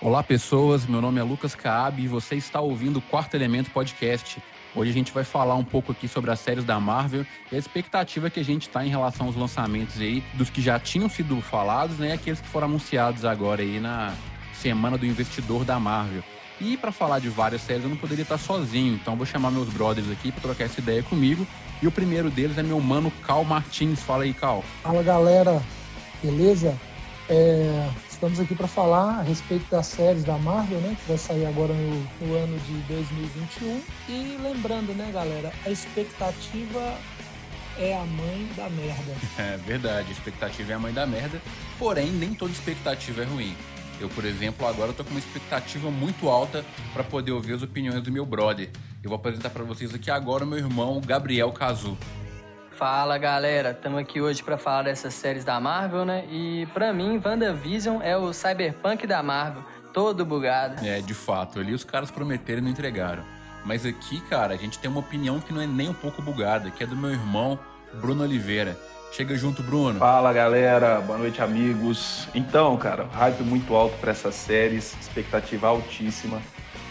Olá, pessoas. Meu nome é Lucas Caab e você está ouvindo o Quarto Elemento Podcast. Hoje a gente vai falar um pouco aqui sobre as séries da Marvel e a expectativa que a gente está em relação aos lançamentos aí, dos que já tinham sido falados, né, aqueles que foram anunciados agora aí na semana do investidor da Marvel. E para falar de várias séries eu não poderia estar sozinho, então vou chamar meus brothers aqui para trocar essa ideia comigo. E o primeiro deles é meu mano Cal Martins. Fala aí, Cal. Fala galera, beleza? É, estamos aqui para falar a respeito das séries da Marvel, né, que vai sair agora no, no ano de 2021. E lembrando, né, galera, a expectativa é a mãe da merda. É verdade, a expectativa é a mãe da merda, porém nem toda expectativa é ruim. Eu, por exemplo, agora tô com uma expectativa muito alta para poder ouvir as opiniões do meu brother. Eu vou apresentar para vocês aqui agora o meu irmão Gabriel Cazu. Fala galera, estamos aqui hoje para falar dessas séries da Marvel, né? E para mim, WandaVision é o cyberpunk da Marvel, todo bugado. É, de fato, ali os caras prometeram e não entregaram. Mas aqui, cara, a gente tem uma opinião que não é nem um pouco bugada, que é do meu irmão Bruno Oliveira. Chega junto, Bruno. Fala, galera. Boa noite, amigos. Então, cara, hype muito alto para essas séries, expectativa altíssima.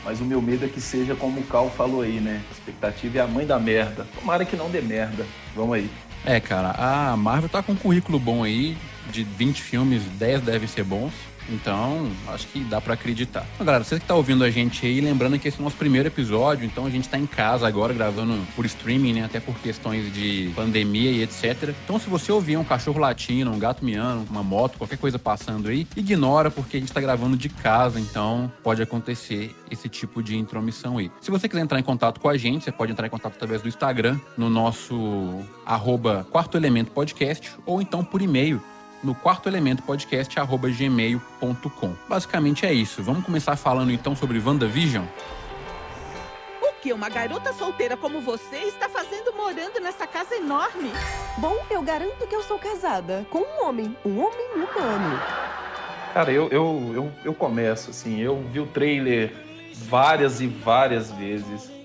Mas o meu medo é que seja como o Cal falou aí, né? Expectativa é a mãe da merda. Tomara que não dê merda. Vamos aí. É, cara, a Marvel tá com um currículo bom aí. De 20 filmes, 10 devem ser bons. Então, acho que dá para acreditar. Então, galera, você que tá ouvindo a gente aí, lembrando que esse é o nosso primeiro episódio, então a gente tá em casa agora gravando por streaming, né? Até por questões de pandemia e etc. Então, se você ouvir um cachorro latindo, um gato miando, uma moto, qualquer coisa passando aí, ignora porque a gente tá gravando de casa, então pode acontecer esse tipo de intromissão aí. Se você quiser entrar em contato com a gente, você pode entrar em contato através do Instagram, no nosso arroba quarto elemento podcast, ou então por e-mail no quarto elemento podcast gmail.com. Basicamente é isso. Vamos começar falando então sobre WandaVision? O que uma garota solteira como você está fazendo morando nessa casa enorme? Bom, eu garanto que eu sou casada com um homem, um homem humano. Cara, eu, eu, eu, eu começo assim, eu vi o trailer várias e várias vezes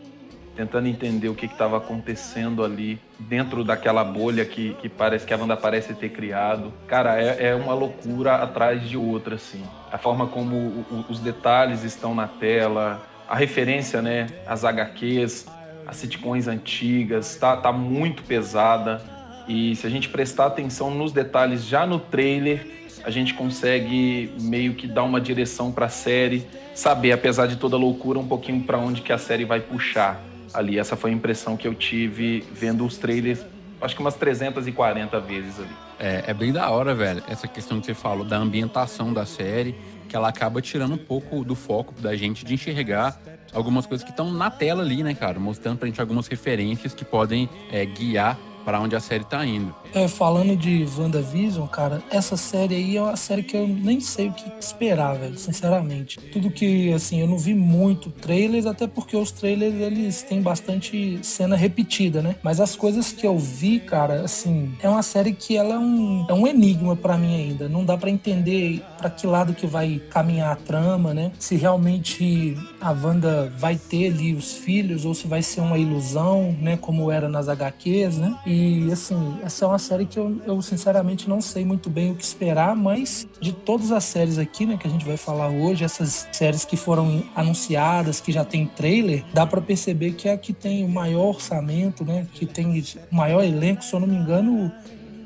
tentando entender o que estava acontecendo ali dentro daquela bolha que, que parece que a Wanda parece ter criado. Cara, é, é uma loucura atrás de outra, assim. A forma como o, os detalhes estão na tela, a referência, né, às HQs, as sitcoms antigas, tá, tá muito pesada. E se a gente prestar atenção nos detalhes já no trailer, a gente consegue meio que dar uma direção para a série, saber, apesar de toda loucura, um pouquinho para onde que a série vai puxar ali. Essa foi a impressão que eu tive vendo os trailers, acho que umas 340 vezes ali. É, é bem da hora, velho, essa questão que você falou da ambientação da série, que ela acaba tirando um pouco do foco da gente de enxergar algumas coisas que estão na tela ali, né, cara? Mostrando pra gente algumas referências que podem é, guiar para onde a série tá indo. É, falando de WandaVision, cara, essa série aí é uma série que eu nem sei o que esperar, velho, sinceramente. Tudo que, assim, eu não vi muito trailers, até porque os trailers, eles têm bastante cena repetida, né? Mas as coisas que eu vi, cara, assim, é uma série que ela é um, é um enigma para mim ainda. Não dá para entender para que lado que vai caminhar a trama, né? Se realmente a Wanda vai ter ali os filhos ou se vai ser uma ilusão, né? Como era nas HQs, né? E, assim, essa é uma série que eu, eu, sinceramente não sei muito bem o que esperar, mas de todas as séries aqui, né, que a gente vai falar hoje, essas séries que foram anunciadas, que já tem trailer, dá para perceber que é a que tem o maior orçamento, né, que tem o maior elenco, se eu não me engano,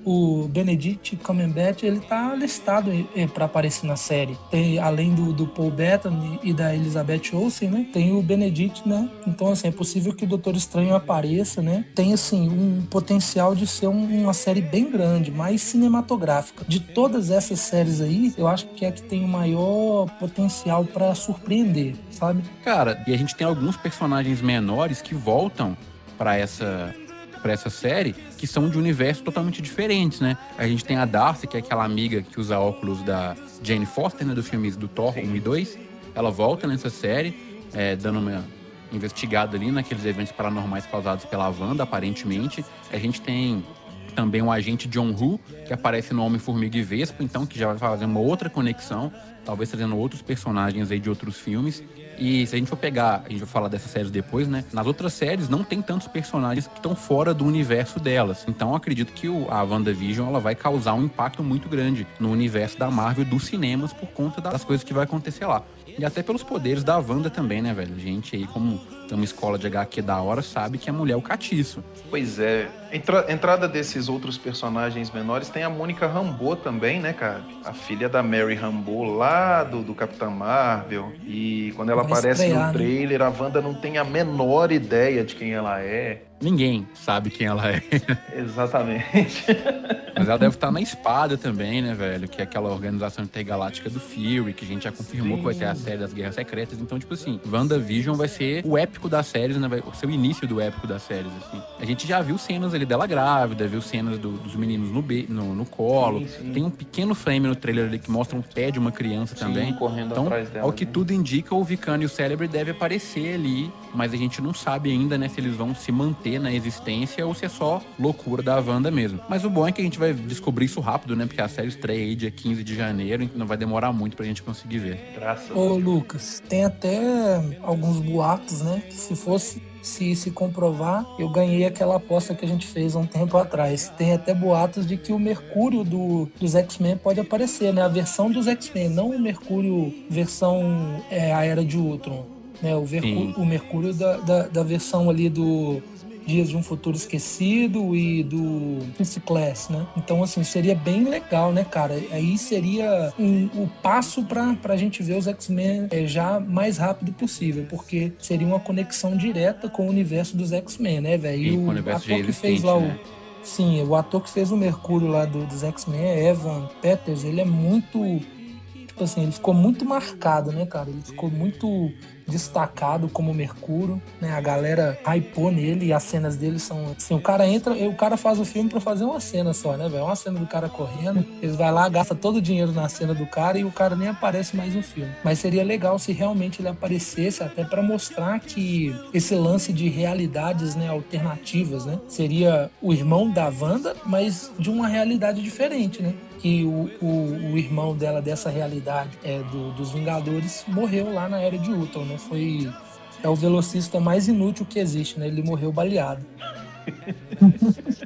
o Benedict Cumberbatch ele tá listado para aparecer na série. Tem, além do, do Paul Bettany e da Elizabeth Olsen, né? Tem o Benedict, né? Então, assim, é possível que o Doutor Estranho apareça, né? Tem, assim, um potencial de ser um, uma série bem grande, mais cinematográfica. De todas essas séries aí, eu acho que é que tem o maior potencial para surpreender, sabe? Cara, e a gente tem alguns personagens menores que voltam para essa para essa série que são de universos totalmente diferentes, né? A gente tem a Darcy, que é aquela amiga que usa óculos da Jane Foster, né? Dos filmes do Thor 1 e 2. Ela volta nessa série, é, dando uma investigada ali naqueles eventos paranormais causados pela Wanda, aparentemente. A gente tem também o agente John Who, que aparece no Homem-Formiga e Vespa, então que já vai fazer uma outra conexão talvez trazendo outros personagens aí de outros filmes. E se a gente for pegar, a gente vai falar dessas séries depois, né? Nas outras séries não tem tantos personagens que estão fora do universo delas. Então acredito que o, a WandaVision ela vai causar um impacto muito grande no universo da Marvel dos cinemas por conta das coisas que vai acontecer lá. E até pelos poderes da Wanda também, né, velho? A gente aí, como tem uma escola de HQ da hora, sabe que a mulher é o catiço. Pois é. Entra, entrada desses outros personagens menores tem a Mônica Rambeau também, né, cara? A filha da Mary Rambeau lá do, do Capitão Marvel. E quando ela Vai aparece estrear, no né? trailer, a Wanda não tem a menor ideia de quem ela é. Ninguém sabe quem ela é. Exatamente. Mas ela deve estar na espada também, né, velho? Que é aquela organização intergaláctica do Fury, que a gente já confirmou que vai ter a série das Guerras Secretas. Então, tipo assim, WandaVision vai ser o épico das séries, né? Vai ser o início do épico das séries, assim. A gente já viu cenas ali dela grávida, viu cenas do- dos meninos no, be- no, no colo. Sim, sim. Tem um pequeno frame no trailer ali que mostra um pé de uma criança também. Sim, correndo Então, atrás dela. ao que né? tudo indica, o Vicano e o Célebre devem aparecer ali, mas a gente não sabe ainda, né, se eles vão se manter na existência ou se é só loucura da Wanda mesmo. Mas o bom é que a gente vai descobrir isso rápido, né, porque a série estreia aí dia 15 de janeiro, então não vai demorar muito pra gente conseguir ver. Graças a Ô. Lucas, tem até alguns boatos, né? Que se fosse. Se se comprovar, eu ganhei aquela aposta que a gente fez há um tempo atrás. Tem até boatos de que o Mercúrio do, dos X-Men pode aparecer, né? A versão dos X-Men, não o Mercúrio versão é, a Era de Ultron. Né? O, Sim. o Mercúrio da, da, da versão ali do Dias de um Futuro Esquecido e do First Class, né? Então, assim, seria bem legal, né, cara? Aí seria um- o passo pra, pra gente ver os X-Men é, já mais rápido possível, porque seria uma conexão direta com o universo dos X-Men, né, velho? E E o o universo já ator que fez lá né? o. Sim, o ator que fez o Mercúrio lá do- dos X-Men, é Evan Peters, ele é muito. Tipo assim, ele ficou muito marcado, né, cara? Ele ficou muito destacado como Mercúrio, né? A galera hypou nele e as cenas dele são assim, o cara entra, o cara faz o filme pra fazer uma cena só, né, velho? Uma cena do cara correndo, eles vai lá, gasta todo o dinheiro na cena do cara e o cara nem aparece mais no filme. Mas seria legal se realmente ele aparecesse até pra mostrar que esse lance de realidades, né, alternativas, né? Seria o irmão da Wanda, mas de uma realidade diferente, né? Que o, o, o irmão dela dessa realidade é, do- dos Vingadores morreu lá na Era de Ultron, né? Foi é o velocista mais inútil que existe, né? Ele morreu baleado.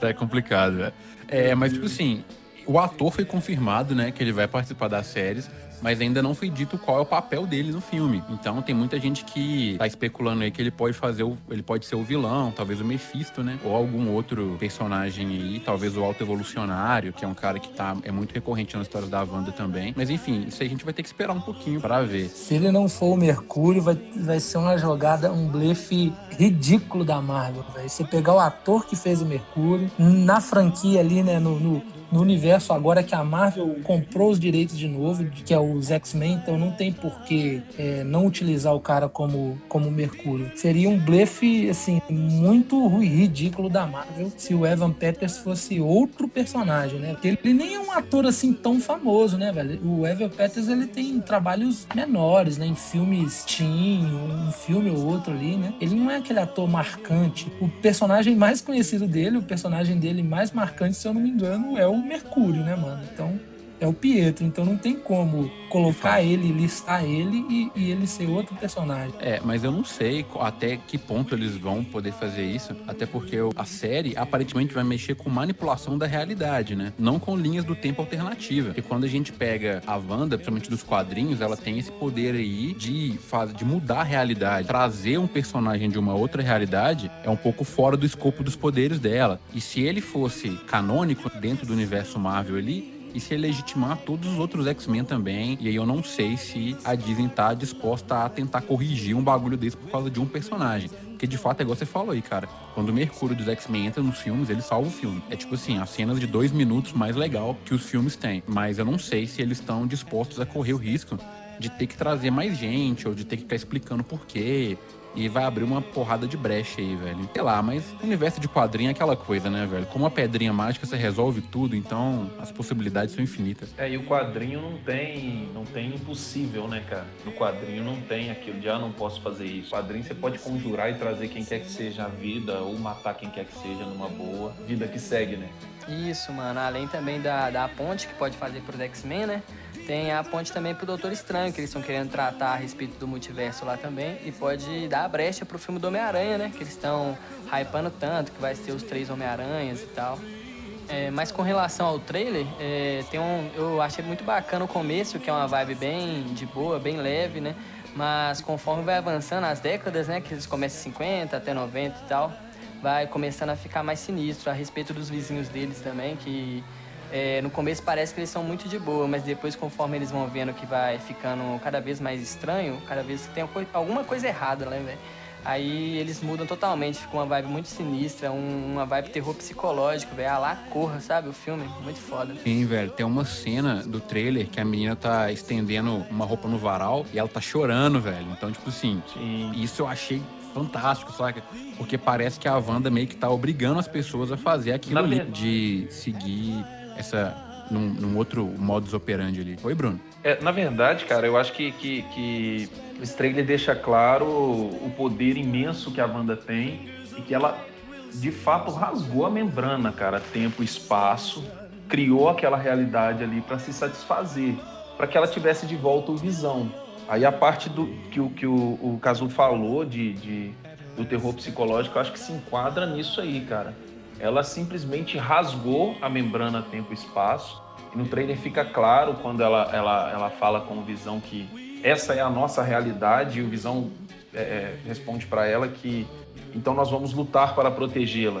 Tá complicado, velho. É, mas tipo assim, o ator foi confirmado, né, que ele vai participar das séries, mas ainda não foi dito qual é o papel dele no filme. Então tem muita gente que tá especulando aí que ele pode fazer o, ele pode ser o vilão, talvez o Mephisto, né, ou algum outro personagem aí, talvez o Alto Evolucionário, que é um cara que tá é muito recorrente nas histórias da Wanda também. Mas enfim, isso aí a gente vai ter que esperar um pouquinho pra ver. Se ele não for o Mercúrio, vai, vai ser uma jogada, um blefe ridículo da Marvel, velho. Você pegar o ator que fez o Mercúrio, na franquia ali, né, no, no, no universo agora que a Marvel comprou os direitos de novo, que é os X-Men, então não tem por que é, não utilizar o cara como, como Mercúrio. Seria um blefe, assim, muito ridículo da Marvel se o Evan Peters fosse outro personagem, né? Porque ele nem é um ator, assim, tão famoso, né, velho? O Evan Peters, ele tem trabalhos menores, né? Em filmes teen, um filme ou outro ali, né? Ele não é aquele ator marcante. O personagem mais conhecido dele, o personagem dele mais marcante, se eu não me engano, é o Mercúrio, né, mano? Então, é o Pietro. Então não tem como colocar ele, listar ele e, e ele ser outro personagem. É, mas eu não sei até que ponto eles vão poder fazer isso, até porque a série aparentemente vai mexer com manipulação da realidade, né? Não com linhas do tempo alternativa. E quando a gente pega a Wanda, principalmente dos quadrinhos, ela tem esse poder aí de, de mudar a realidade. Trazer um personagem de uma outra realidade é um pouco fora do escopo dos poderes dela. E se ele fosse canônico dentro do universo Marvel ali, e se legitimar todos os outros X-Men também. E aí eu não sei se a Disney tá disposta a tentar corrigir um bagulho desse por causa de um personagem. Porque de fato é igual você falou aí, cara. Quando o Mercúrio dos X-Men entra nos filmes, ele salva o filme. É tipo assim, as cenas de dois minutos mais legal que os filmes têm. Mas eu não sei se eles estão dispostos a correr o risco de ter que trazer mais gente, ou de ter que ficar explicando por quê. E vai abrir uma porrada de brecha aí, velho. Sei lá, mas o universo de quadrinho é aquela coisa, né, velho? Como a pedrinha mágica, você resolve tudo, então as possibilidades são infinitas. É, e o quadrinho não tem, não tem impossível, né, cara? No quadrinho não tem aquilo de, ah, não posso fazer isso. No quadrinho você pode conjurar e trazer quem quer que seja a vida, ou matar quem quer que seja numa boa. Vida que segue, né? Isso, mano. Além também da, da ponte que pode fazer pros X-Men, né? Tem a ponte também pro Doutor Estranho, que eles estão querendo tratar a respeito do multiverso lá também. E pode dar a brecha pro filme do Homem-Aranha, né? Que eles estão hypando tanto, que vai ser os três Homem-Aranhas e tal. É, mas com relação ao trailer, é, tem um, eu achei muito bacana o começo, que é uma vibe bem de boa, bem leve, né? Mas conforme vai avançando as décadas, né? Que eles começam em 50 até 90 e tal, vai começando a ficar mais sinistro a respeito dos vizinhos deles também, que é, no começo parece que eles são muito de boa, mas depois, conforme eles vão vendo que vai ficando cada vez mais estranho, cada vez que tem alguma coisa errada, né, velho? Aí eles mudam totalmente, fica uma vibe muito sinistra, um, uma vibe terror psicológico, velho. Ah lá, corra, sabe? O filme, muito foda. Sim, velho. Tem uma cena do trailer que a menina tá estendendo uma roupa no varal e ela tá chorando, velho. Então, tipo assim, Sim. isso eu achei fantástico, sabe? Porque parece que a Wanda meio que tá obrigando as pessoas a fazer aquilo ali, de seguir essa. Num, num, outro modus operandi ali. Oi, Bruno. É, na verdade, cara, eu acho que, que, que esse trailer deixa claro o poder imenso que a Wanda tem e que ela de fato rasgou a membrana, cara, tempo e espaço, criou aquela realidade ali para se satisfazer, para que ela tivesse de volta o visão. Aí a parte do que o que o, o falou de, de, do terror psicológico, eu acho que se enquadra nisso aí, cara. Ela simplesmente rasgou a membrana tempo e espaço. E no trailer fica claro quando ela, ela, ela fala com o Visão que essa é a nossa realidade e o Visão é, é responde para ela que então nós vamos lutar para protegê-la.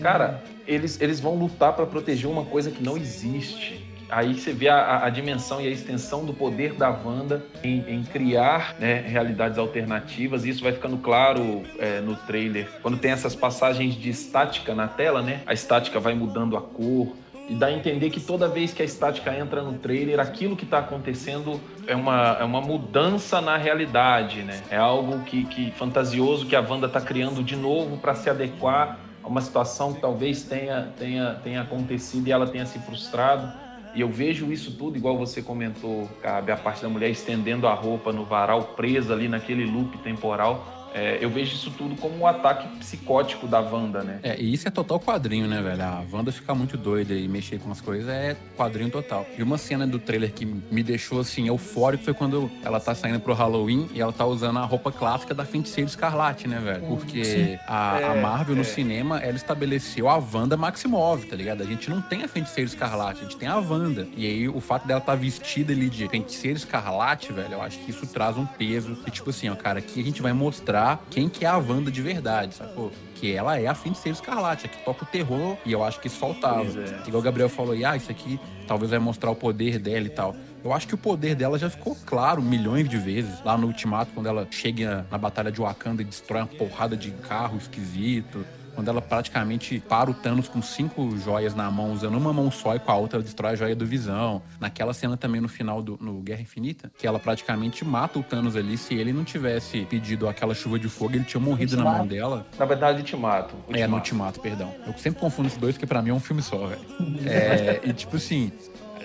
Cara, eles, eles vão lutar para proteger uma coisa que não existe aí você vê a, a, dimensão e a extensão do poder da Wanda em, em criar né, realidades alternativas. Isso vai ficando claro é, no trailer. Quando tem essas passagens de estática na tela, né? A estática vai mudando a cor, e dá a entender que toda vez que a estática entra no trailer, aquilo que está acontecendo é uma, é uma mudança na realidade, né? É algo que, que fantasioso que a Wanda está criando de novo para se adequar a uma situação que talvez tenha, tenha, tenha acontecido e ela tenha se frustrado. E eu vejo isso tudo, igual você comentou, cabe a parte da mulher estendendo a roupa no varal, presa ali naquele loop temporal. É, eu vejo isso tudo como um ataque psicótico da Wanda, né? É, e isso é total quadrinho, né, velho? A Wanda ficar muito doida e mexer com as coisas é quadrinho total. E uma cena do trailer que me deixou, assim, eufórico foi quando ela tá saindo pro Halloween e ela tá usando a roupa clássica da Feiticeira Escarlate, né, velho? Porque a, é, a, Marvel é. no cinema, ela estabeleceu a Wanda Maximov, tá ligado? A gente não tem a Feiticeira Escarlate, a gente tem a Wanda. E aí, o fato dela tá vestida ali de Feiticeira Escarlate, velho, eu acho que isso traz um peso. E tipo assim, ó, cara, aqui a gente vai mostrar mostrar quem que é a Wanda de verdade, sacou? Que ela é a fim de ser escarlate, é que toca o terror, e eu acho que isso faltava. É. Igual o Gabriel falou, e, ah, isso aqui talvez vai mostrar o poder dela e tal. Eu acho que o poder dela já ficou claro milhões de vezes. Lá no Ultimato, quando ela chega na Batalha de Wakanda e destrói uma porrada de carro esquisito quando ela praticamente para o Thanos com cinco joias na mão, usando uma mão só e com a outra ela destrói a joia do Visão. Naquela cena também no final do no Guerra Infinita, que ela praticamente mata o Thanos ali. Se ele não tivesse pedido aquela chuva de fogo, ele tinha morrido na mão dela. Na verdade, te mato. É, no Ultimato, perdão. Eu sempre confundo esses dois, porque pra mim é um filme só, velho. é, e tipo assim,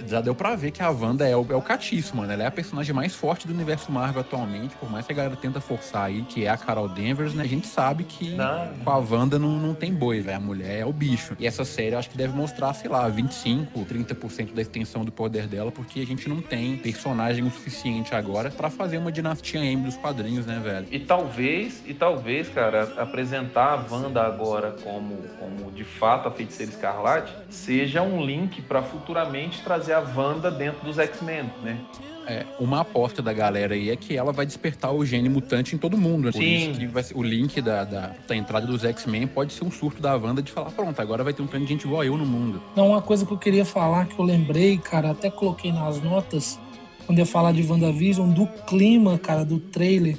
já deu pra ver que a Wanda é o, é o catiço, mano. Ela é a personagem mais forte do universo Marvel atualmente, por mais que a galera tenta forçar aí, que é a Carol Danvers, né? A gente sabe que não. com a Wanda não, não tem boi, velho. A mulher é o bicho. E essa série eu acho que deve mostrar, sei lá, 25, 30% da extensão do poder dela, porque a gente não tem personagem o suficiente agora para fazer uma dinastia M dos quadrinhos, né, velho? E talvez, e talvez, cara, apresentar a Wanda agora como, como de fato a feiticeira escarlate seja um link para futuramente trazer trazer a Wanda dentro dos X-Men, né? É, uma aposta da galera aí é que ela vai despertar o gene mutante em todo mundo. Né? Por Sim. isso que vai ser, o link da, da, da entrada dos X-Men pode ser um surto da Wanda de falar, pronto, agora vai ter um tanto de gente igual eu no mundo. Não, uma coisa que eu queria falar, que eu lembrei, cara, até coloquei nas notas, quando eu falar de WandaVision, do clima, cara, do trailer.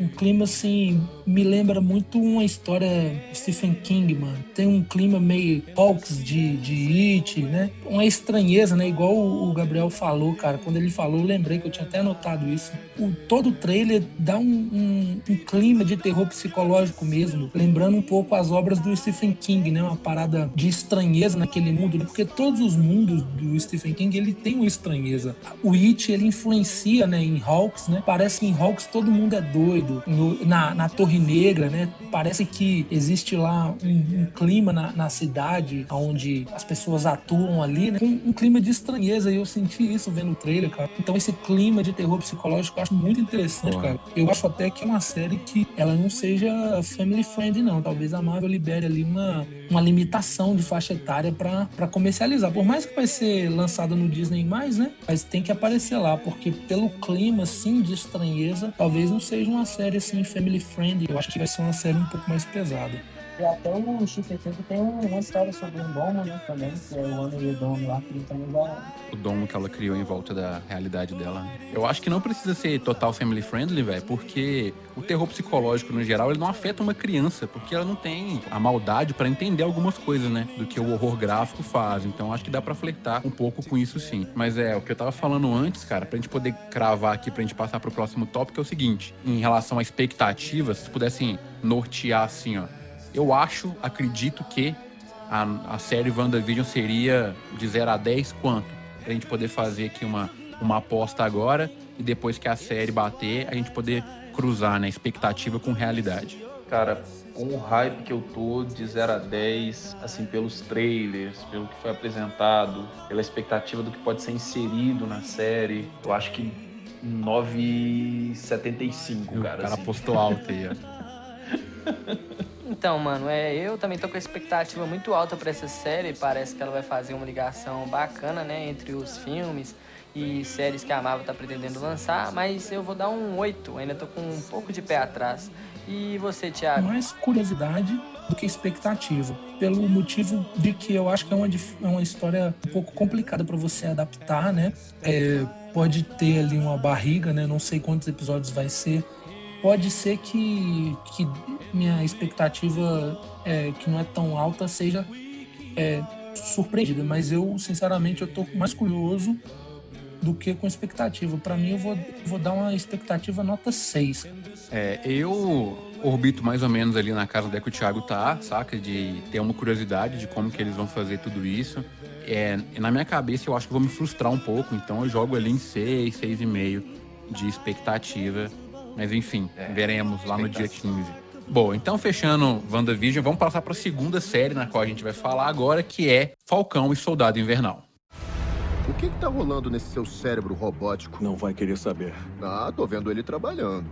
Um clima assim, me lembra muito uma história Stephen King, mano. Tem um clima meio Hawks de, de It, né? Uma estranheza, né? Igual o Gabriel falou, cara. Quando ele falou, eu lembrei que eu tinha até notado isso. O, todo o trailer dá um, um, um, clima de terror psicológico mesmo, lembrando um pouco as obras do Stephen King, né? Uma parada de estranheza naquele mundo, né? porque todos os mundos do Stephen King, ele tem uma estranheza. O It, ele influencia, né? Em Hawks, né? Parece que em Hawks todo mundo é doido. No, na, na Torre Negra, né? Parece que existe lá um, um clima na, na, cidade onde as pessoas atuam ali, né? Um, um, clima de estranheza e eu senti isso vendo o trailer, cara. Então esse clima de terror psicológico eu acho muito interessante, cara. Eu acho até que é uma série que ela não seja family friend, não. Talvez a Marvel libere ali uma, uma limitação de faixa etária para comercializar. Por mais que vai ser lançada no Disney+, né? Mas tem que aparecer lá, porque pelo clima, assim, de estranheza, talvez não seja uma série, assim, family friendly. Eu acho que vai ser uma série um pouco mais pesada. E até o Chifre tem uma história sobre um domo, né, também, que é o Ana e o Domo lá, que também vai... O domo que ela criou em volta da realidade dela. Eu acho que não precisa ser total family friendly, velho, porque o terror psicológico, no geral, ele não afeta uma criança, porque ela não tem a maldade para entender algumas coisas, né, do que o horror gráfico faz. Então acho que dá para flertar um pouco com isso sim. Mas é, o que eu tava falando antes, cara, pra gente poder cravar aqui, pra gente passar pro próximo tópico, é o seguinte, em relação a expectativas, se pudessem nortear assim, ó, eu acho, acredito que a, a série WandaVision seria de 0 a 10 quanto? Pra gente poder fazer aqui uma, uma aposta agora e depois que a série bater, a gente poder cruzar, né? Expectativa com realidade. Cara, com o hype que eu tô de 0 a 10, assim, pelos trailers, pelo que foi apresentado, pela expectativa do que pode ser inserido na série, eu acho que 9,75, cara. O cara assim. postou alto aí, ó. Então, mano, é, eu também tô com a expectativa muito alta para essa série. Parece que ela vai fazer uma ligação bacana, né, entre os filmes e séries que a Marvel tá pretendendo lançar, mas eu vou dar um 8, ainda tô com um pouco de pé atrás. E você, Thiago? Mais curiosidade do que expectativa, pelo motivo de que eu acho que é uma, é uma história um pouco complicada para você adaptar, né? É, pode ter ali uma barriga, né? Não sei quantos episódios vai ser, pode ser que, que minha expectativa, é, que não é tão alta, seja é, surpreendida. Mas eu, sinceramente, eu tô mais curioso do que com expectativa. Para mim, eu vou, vou dar uma expectativa nota 6. É, eu orbito mais ou menos ali na casa onde é que o Thiago tá, saca? De ter uma curiosidade de como que eles vão fazer tudo isso. É, na minha cabeça, eu acho que vou me frustrar um pouco, então eu jogo ali em 6, 6,5 de expectativa mas enfim, é, veremos lá no dia 15. Bom, então fechando WandaVision, vamos passar para a segunda série na qual a gente vai falar agora, que é Falcão e Soldado Invernal. O que, que tá rolando nesse seu cérebro robótico? Não vai querer saber. Ah, tô vendo ele trabalhando.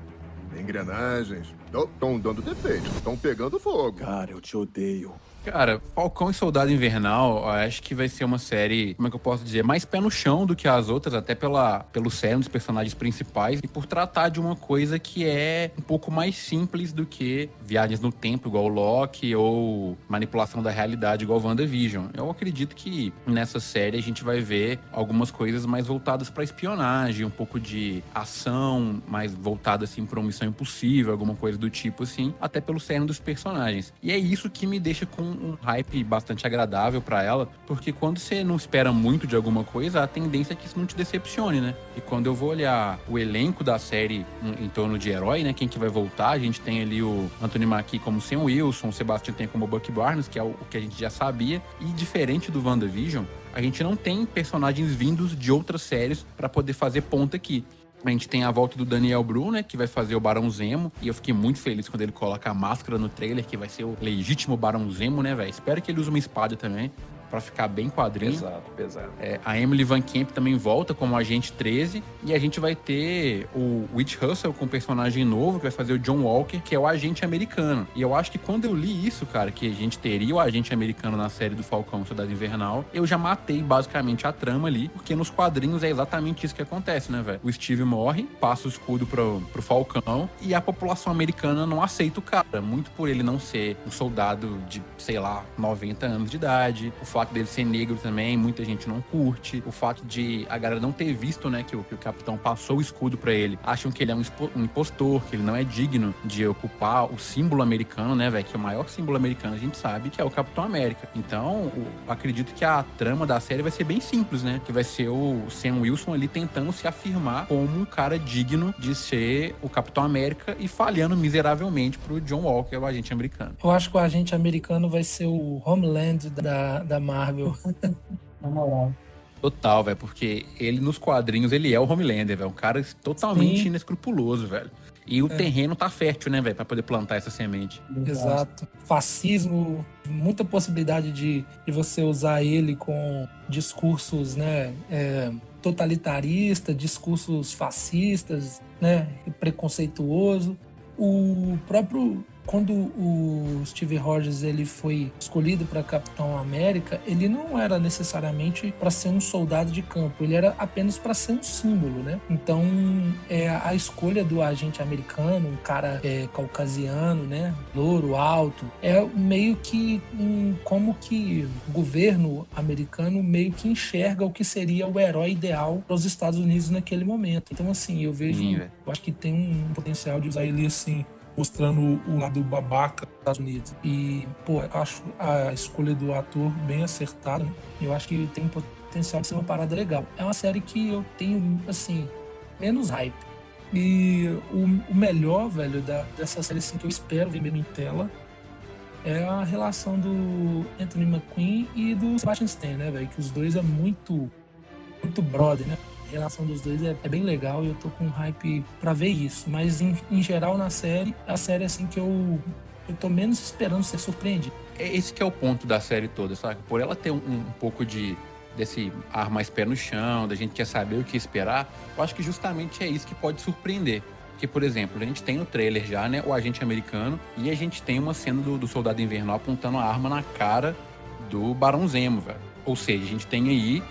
Engrenagens estão dando defeito, estão pegando fogo. Cara, eu te odeio. Cara, Falcão e Soldado Invernal, acho que vai ser uma série, como é que eu posso dizer, mais pé no chão do que as outras, até pela, pelo cerne dos personagens principais, e por tratar de uma coisa que é um pouco mais simples do que viagens no tempo, igual Loki, ou manipulação da realidade, igual WandaVision. Eu acredito que nessa série a gente vai ver algumas coisas mais voltadas para espionagem, um pouco de ação, mais voltada assim para uma missão impossível, alguma coisa do tipo assim, até pelo cerne dos personagens. E é isso que me deixa com um hype bastante agradável para ela, porque quando você não espera muito de alguma coisa, a tendência é que isso não te decepcione, né? E quando eu vou olhar o elenco da série em, em torno de herói, né? Quem que vai voltar, a gente tem ali o Anthony Mackie como Sam Wilson, o Sebastian tem como Bucky Barnes, que é o, o que a gente já sabia, e diferente do WandaVision, a gente não tem personagens vindos de outras séries para poder fazer ponta aqui. A gente tem a volta do Daniel Bru, né, que vai fazer o Barão Zemo. E eu fiquei muito feliz quando ele coloca a máscara no trailer, que vai ser o legítimo Barão Zemo, né, velho? Espero que ele use uma espada também para ficar bem quadrinho. Pesado, pesado. É, a Emily Van Camp também volta como agente 13 e a gente vai ter o Witch Russell com um personagem novo que vai fazer o John Walker, que é o agente americano. E eu acho que quando eu li isso, cara, que a gente teria o agente americano na série do Falcão Cidade Invernal, eu já matei basicamente a trama ali, porque nos quadrinhos é exatamente isso que acontece, né, velho? O Steve morre, passa o escudo pro, pro Falcão e a população americana não aceita o cara, muito por ele não ser um soldado de, sei lá, 90 anos de idade. O fato dele ser negro também, muita gente não curte. O fato de a galera não ter visto, né, que o, que o capitão passou o escudo para ele. Acham que ele é um, um, impostor, que ele não é digno de ocupar o símbolo americano, né, velho? Que é o maior símbolo americano, a gente sabe que é o Capitão América. Então, o, acredito que a trama da série vai ser bem simples, né? Que vai ser o Sam Wilson ali tentando se afirmar como um cara digno de ser o Capitão América e falhando miseravelmente pro John Walker, o agente americano. Eu acho que o agente americano vai ser o Homeland da, da Marvel. Na moral. Total, velho, porque ele nos quadrinhos ele é o Homelander, velho. Um cara totalmente Sim. inescrupuloso, velho. E o É. terreno tá fértil, né, velho, pra poder plantar essa semente. Exato. Fascismo, muita possibilidade de, de você usar ele com discursos, né, é, totalitarista, discursos fascistas, né, preconceituoso. O próprio quando o Steve Rogers ele foi escolhido para Capitão América, ele não era necessariamente para ser um soldado de campo, ele era apenas para ser um símbolo, né? Então, é a escolha do agente americano, um cara é, caucasiano, né, louro, alto, é meio que um, como que o governo americano meio que enxerga o que seria o herói ideal para os Estados Unidos naquele momento. Então, assim, eu vejo, Sim, eu acho que tem um potencial de usar ele assim mostrando o lado babaca dos Estados Unidos. E, pô, acho a escolha do ator bem acertada. né? Eu acho que tem potencial de ser uma parada legal. É uma série que eu tenho, assim, menos hype. E o, o melhor, velho, da, dessa série, assim, que eu espero ver mesmo em tela é a relação do Anthony McQueen e do Sebastian Stan, né, velho? Que os dois é muito, muito brother, né? Relação dos dois é, é bem legal e eu tô com hype pra ver isso. Mas em, em geral na série, a série assim que eu, eu tô menos esperando ser surpreendido. É esse que é o ponto da série toda, sabe? Por ela ter um, um pouco de desse ar mais pé no chão, da gente quer saber o que esperar, eu acho que justamente é isso que pode surpreender. Porque, por exemplo, a gente tem no trailer já, né, o agente americano, e a gente tem uma cena do, do soldado invernal apontando a arma na cara do Barão Zemo, velho. Ou seja, a gente tem aí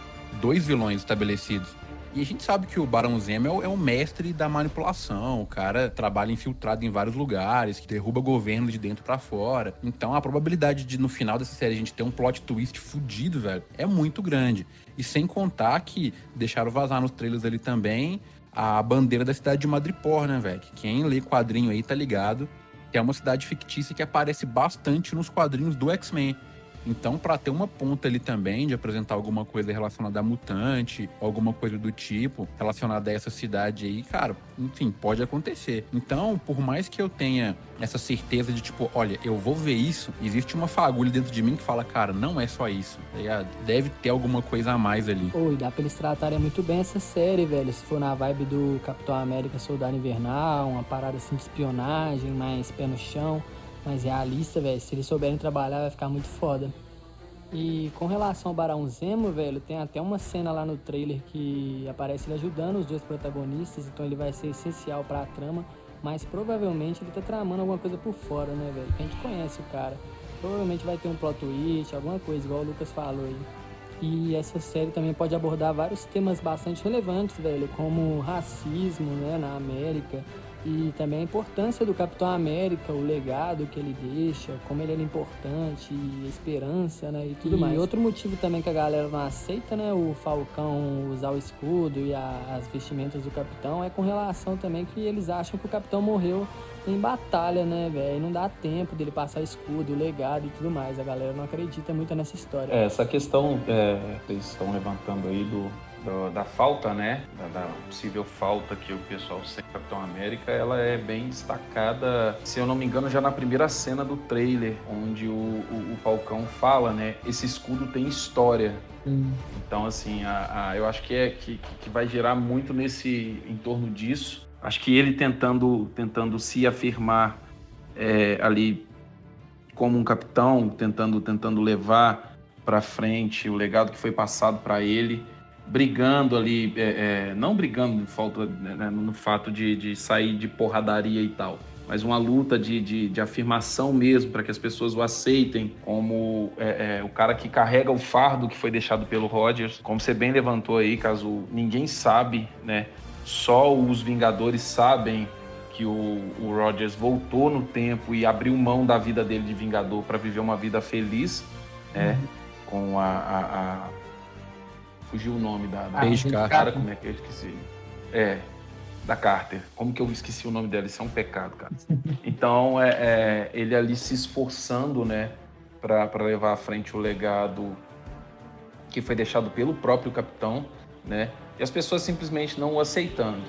dois vilões estabelecidos. E a gente sabe que o Barão Zemo é o, é o mestre da manipulação. O cara trabalha infiltrado em vários lugares, que derruba governo de dentro pra fora. Então a probabilidade de no final dessa série a gente ter um plot twist fudido, velho, é muito grande. E sem contar que deixaram vazar nos trailers ali também a bandeira da cidade de Madripoor, né, velho? Que quem lê quadrinho aí tá ligado. Que é uma cidade fictícia que aparece bastante nos quadrinhos do X-Men. Então, para ter uma ponta ali também de apresentar alguma coisa relacionada a mutante, alguma coisa do tipo, relacionada a essa cidade aí, cara, enfim, pode acontecer. Então, por mais que eu tenha essa certeza de tipo, olha, eu vou ver isso, existe uma fagulha dentro de mim que fala, cara, não é só isso. tá? Deve ter alguma coisa a mais ali. Pô, e dá pra eles tratarem muito bem essa série, velho. Se for na vibe do Capitão América Soldado Invernal, uma parada assim de espionagem, mais pé no chão, mais realista, velho. Se eles souberem trabalhar, vai ficar muito foda. E com relação ao Barão Zemo, velho, tem até uma cena lá no trailer que aparece ele ajudando os dois protagonistas, então ele vai ser essencial pra trama, mas provavelmente ele tá tramando alguma coisa por fora, né, velho? A gente conhece o cara. Provavelmente vai ter um plot twist, alguma coisa, igual o Lucas falou aí. E essa série também pode abordar vários temas bastante relevantes, velho, como racismo, né, na América, e também a importância do Capitão América, o legado que ele deixa, como ele era importante, e a esperança, né, e tudo Isso. mais. Outro motivo também que a galera não aceita, né, o Falcão usar o escudo e a- as vestimentas do Capitão é com relação também que eles acham que o Capitão morreu em batalha, né, velho? Não dá tempo dele passar escudo, o legado e tudo mais. A galera não acredita muito nessa história. É, essa questão é, vocês estão levantando aí do, do- da falta, né? Da, da possível falta que o pessoal sente Capitão América, ela é bem destacada, se eu não me engano, já na primeira cena do trailer, onde o, o- o Falcão fala, né? Esse escudo tem história. Então, assim, a, a- eu acho que, é, que, que vai gerar muito nesse em torno disso. Acho que ele tentando, tentando se afirmar é, ali como um capitão, tentando, tentando levar para frente o legado que foi passado para ele, brigando ali, é, é, não brigando no, falta, né, no fato de, de sair de porradaria e tal, mas uma luta de, de, de afirmação mesmo, para que as pessoas o aceitem como é, é, o cara que carrega o fardo que foi deixado pelo Rogers. Como você bem levantou aí, caso ninguém sabe, né? Só os Vingadores sabem que o, o Rogers voltou no tempo e abriu mão da vida dele de Vingador para viver uma vida feliz, né? Com a, a, a- Fugiu o nome da, da Paige cara, Carter. como é que eu esqueci? É, da Carter. Como que eu esqueci o nome dela? Isso é um pecado, cara. Então, é, é, ele ali se esforçando, né, para levar à frente o legado que foi deixado pelo próprio capitão, né? E as pessoas simplesmente não o aceitando.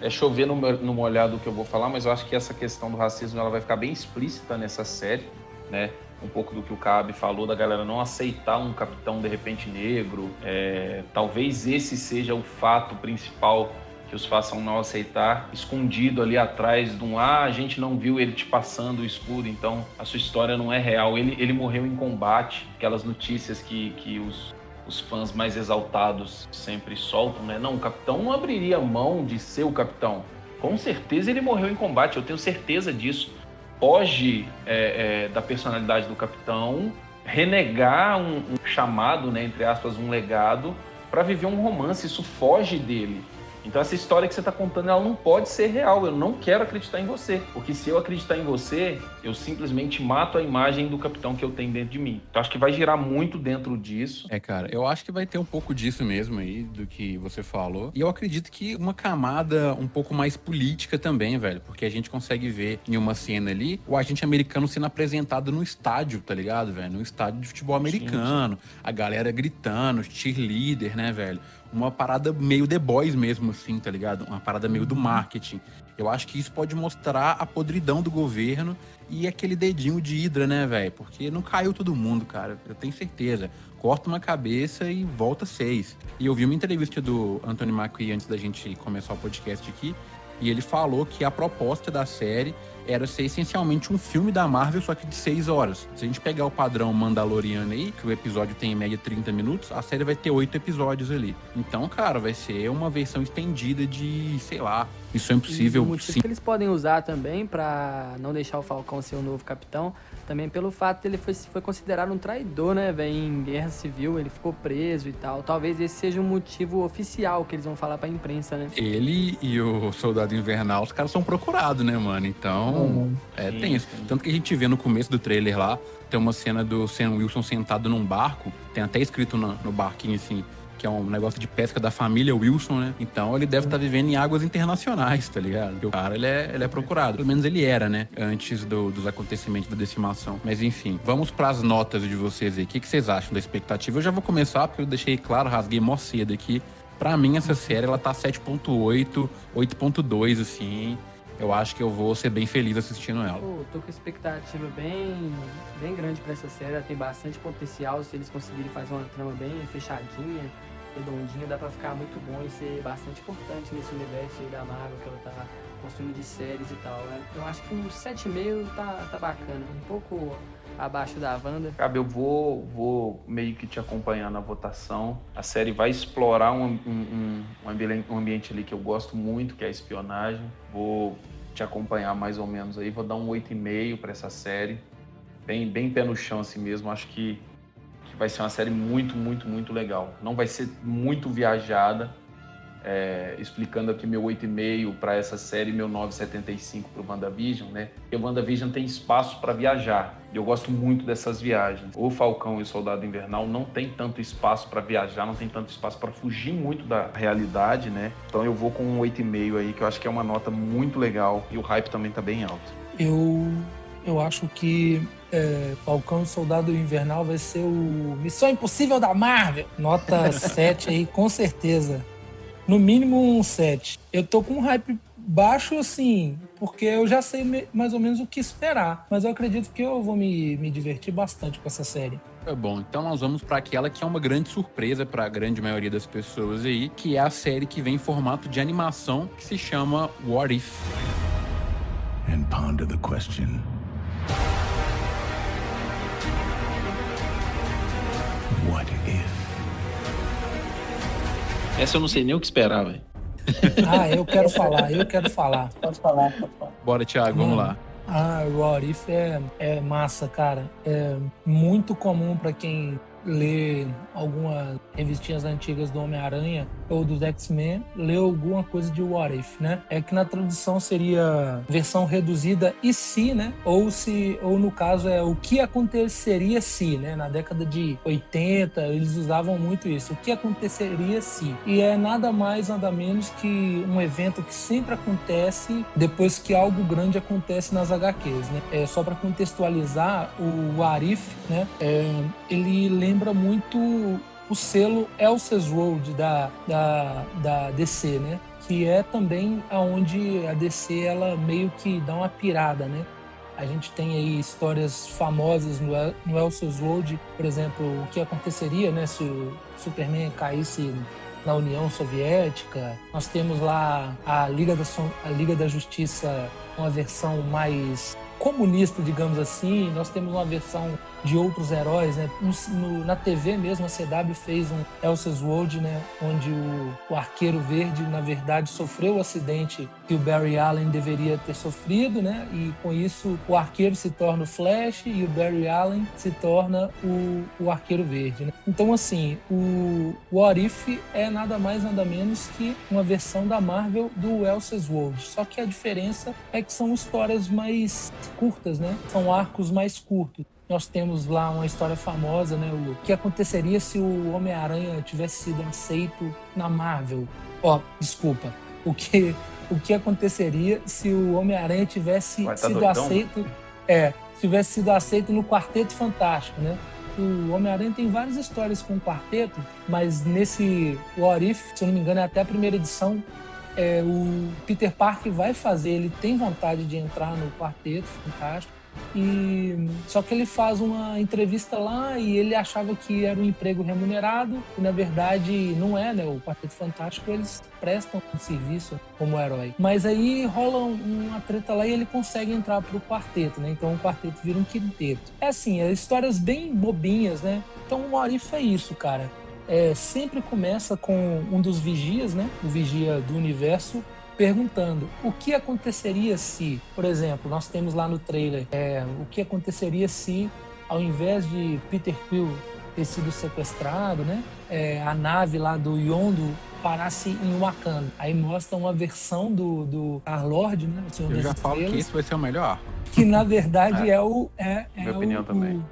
É chover no, no molhado o que eu vou falar, mas eu acho que essa questão do racismo ela vai ficar bem explícita nessa série, né? Um pouco do que o Cabe falou da galera não aceitar um capitão de repente negro. É, talvez esse seja o fato principal que os façam não aceitar, escondido ali atrás de um ah, a gente não viu ele te passando o escudo, então a sua história não é real. Ele, ele morreu em combate, aquelas notícias que, que os, os fãs mais exaltados sempre soltam, né? Não, o capitão não abriria mão de ser o capitão. Com certeza ele morreu em combate, eu tenho certeza disso. Foge é, é, da personalidade do capitão, renegar um, um chamado, né, entre aspas, um legado, para viver um romance, isso foge dele. Então essa história que você está contando, ela não pode ser real. Eu não quero acreditar em você, porque se eu acreditar em você, eu simplesmente mato a imagem do capitão que eu tenho dentro de mim. Então acho que vai girar muito dentro disso. É, cara, eu acho que vai ter um pouco disso mesmo aí do que você falou. E eu acredito que uma camada um pouco mais política também, velho, porque a gente consegue ver em uma cena ali o agente americano sendo apresentado no estádio, tá ligado, velho? No estádio de futebol americano, sim, sim. a galera gritando, cheerleader, né, velho? Uma parada meio The Boys mesmo, assim, tá ligado? Uma parada meio do uhum. marketing. Eu acho que isso pode mostrar a podridão do governo e aquele dedinho de hidra, né, velho? Porque não caiu todo mundo, cara. Eu tenho certeza. Corta uma cabeça e volta seis. E eu vi uma entrevista do Anthony Mackie antes da gente começar o podcast aqui. E ele falou que a proposta da série era ser essencialmente um filme da Marvel, só que de 6 horas. Se a gente pegar o padrão Mandaloriano aí, que o episódio tem em média 30 minutos, a série vai ter 8 episódios ali. Então, cara, vai ser uma versão estendida de, sei lá, isso é impossível. E o sim. que eles podem usar também para não deixar o Falcão ser o novo capitão também pelo fato de ele foi, foi considerado um traidor, né, velho? Em guerra civil, ele ficou preso e tal. Talvez esse seja um motivo oficial que eles vão falar pra imprensa, né? Ele e o Soldado Invernal, os caras são procurados, né, mano? Então, uhum. é, sim, tem isso. Sim. Tanto que a gente vê no começo do trailer lá, tem uma cena do Sam Wilson sentado num barco, tem até escrito no, no barquinho assim, que é um negócio de pesca da família Wilson, né? Então ele deve estar tá vivendo em águas internacionais, tá ligado? Porque o cara, ele é, ele é procurado. Pelo menos ele era, né? Antes do, dos acontecimentos da decimação. Mas enfim, vamos para as notas de vocês aí. O que, que vocês acham da expectativa? Eu já vou começar, porque eu deixei claro, rasguei mó cedo aqui. Pra mim, essa série, ela tá 7.8, 8.2, assim. Eu acho que eu vou ser bem feliz assistindo ela. Pô, tô com expectativa bem, bem grande para essa série. Ela tem bastante potencial se eles conseguirem fazer uma trama bem fechadinha redondinho, dá pra ficar muito bom e ser bastante importante nesse universo aí da Marvel que ela tá construindo de séries e tal. Né? Eu acho que um 7,5 tá, tá bacana, um pouco abaixo da Wanda. Cabe, eu vou, vou meio que te acompanhar na votação. A série vai explorar um, um, um, ambiente, um ambiente ali que eu gosto muito, que é a espionagem. Vou te acompanhar mais ou menos aí, vou dar um 8,5 para essa série. Bem, bem pé no chão assim mesmo, acho que vai ser uma série muito, muito, muito legal. Não vai ser muito viajada, é, explicando aqui meu 8,5 para essa série, meu 9,75 para o WandaVision, né? Porque o WandaVision tem espaço para viajar. E eu gosto muito dessas viagens. O Falcão e o Soldado Invernal não tem tanto espaço para viajar, não tem tanto espaço para fugir muito da realidade, né? Então eu vou com um 8,5 aí, que eu acho que é uma nota muito legal. E o hype também tá bem alto. Eu, eu acho que é, Falcão e Soldado Invernal vai ser o Missão Impossível da Marvel. Nota 7 aí, com certeza. No mínimo um 7. Eu tô com um hype baixo, assim, porque eu já sei mais ou menos o que esperar. Mas eu acredito que eu vou me, me divertir bastante com essa série. É bom, então nós vamos para aquela que é uma grande surpresa para a grande maioria das pessoas aí, que é a série que vem em formato de animação que se chama What If. And ponder the question. What if? Essa eu não sei nem o que esperar, velho. Ah, eu quero falar, eu quero falar. Pode falar, pode falar. Bora, Thiago, vamos lá. Ah, What If é, é massa, cara. É muito comum para quem lê algumas revistinhas antigas do Homem-Aranha ou dos X-Men, leu alguma coisa de What If, né? É que na tradução seria versão reduzida e se, né? Ou se, ou no caso é o que aconteceria se, né? Na década de 80 eles usavam muito isso. O que aconteceria se? E é nada mais, nada menos que um evento que sempre acontece depois que algo grande acontece nas HQs, né? É só para contextualizar o What If, né? É, ele lembra muito o selo Else's Road da, da, da DC, né? Que é também aonde a DC ela meio que dá uma pirada, né? A gente tem aí histórias famosas no, no Else's Road, por exemplo, o que aconteceria, né, se o Superman caísse na União Soviética. Nós temos lá a Liga da, a Liga da Justiça, uma versão mais comunista, digamos assim. Nós temos uma versão de outros heróis, né? No- na TV mesmo, a CW fez um Else's World, né? Onde o, o Arqueiro Verde, na verdade, sofreu o acidente que o Barry Allen deveria ter sofrido, né? E com isso, o Arqueiro se torna o Flash e o Barry Allen se torna o, o Arqueiro Verde, né? Então, assim, o What If é nada mais, nada menos que uma versão da Marvel do Else's World. Só que a diferença é que são histórias mais curtas, né? São arcos mais curtos. Nós temos lá uma história famosa, né? O que aconteceria se o Homem-Aranha tivesse sido aceito na Marvel? Ó, desculpa. O que, o que aconteceria se o Homem-Aranha tivesse Vai, tá sido doidão? aceito? É, tivesse sido aceito no Quarteto Fantástico, né? O Homem-Aranha tem várias histórias com o quarteto, mas nesse What If, se eu não me engano, é até a primeira edição, é, o Peter Parker vai fazer, ele tem vontade de entrar no quarteto fantástico. E só que ele faz uma entrevista lá e ele achava que era um emprego remunerado e na verdade não é, né? O Quarteto Fantástico eles prestam um serviço como herói. Mas aí rola um- uma treta lá e ele consegue entrar pro quarteto, né? Então o quarteto vira um quinteto. É assim, é histórias bem bobinhas, né? Então o Arif é isso, cara. É, sempre começa com um dos vigias, né? O vigia do universo perguntando o que aconteceria se, por exemplo, nós temos lá no trailer, é, o que aconteceria se, ao invés de Peter Quill ter sido sequestrado, né, é, a nave lá do Yondo parasse em Wakanda. Aí mostra uma versão do, do Star-Lord, né, o Senhor Eu das já falo que esse vai ser o melhor que na verdade é, o é, é Minha o, opinião também.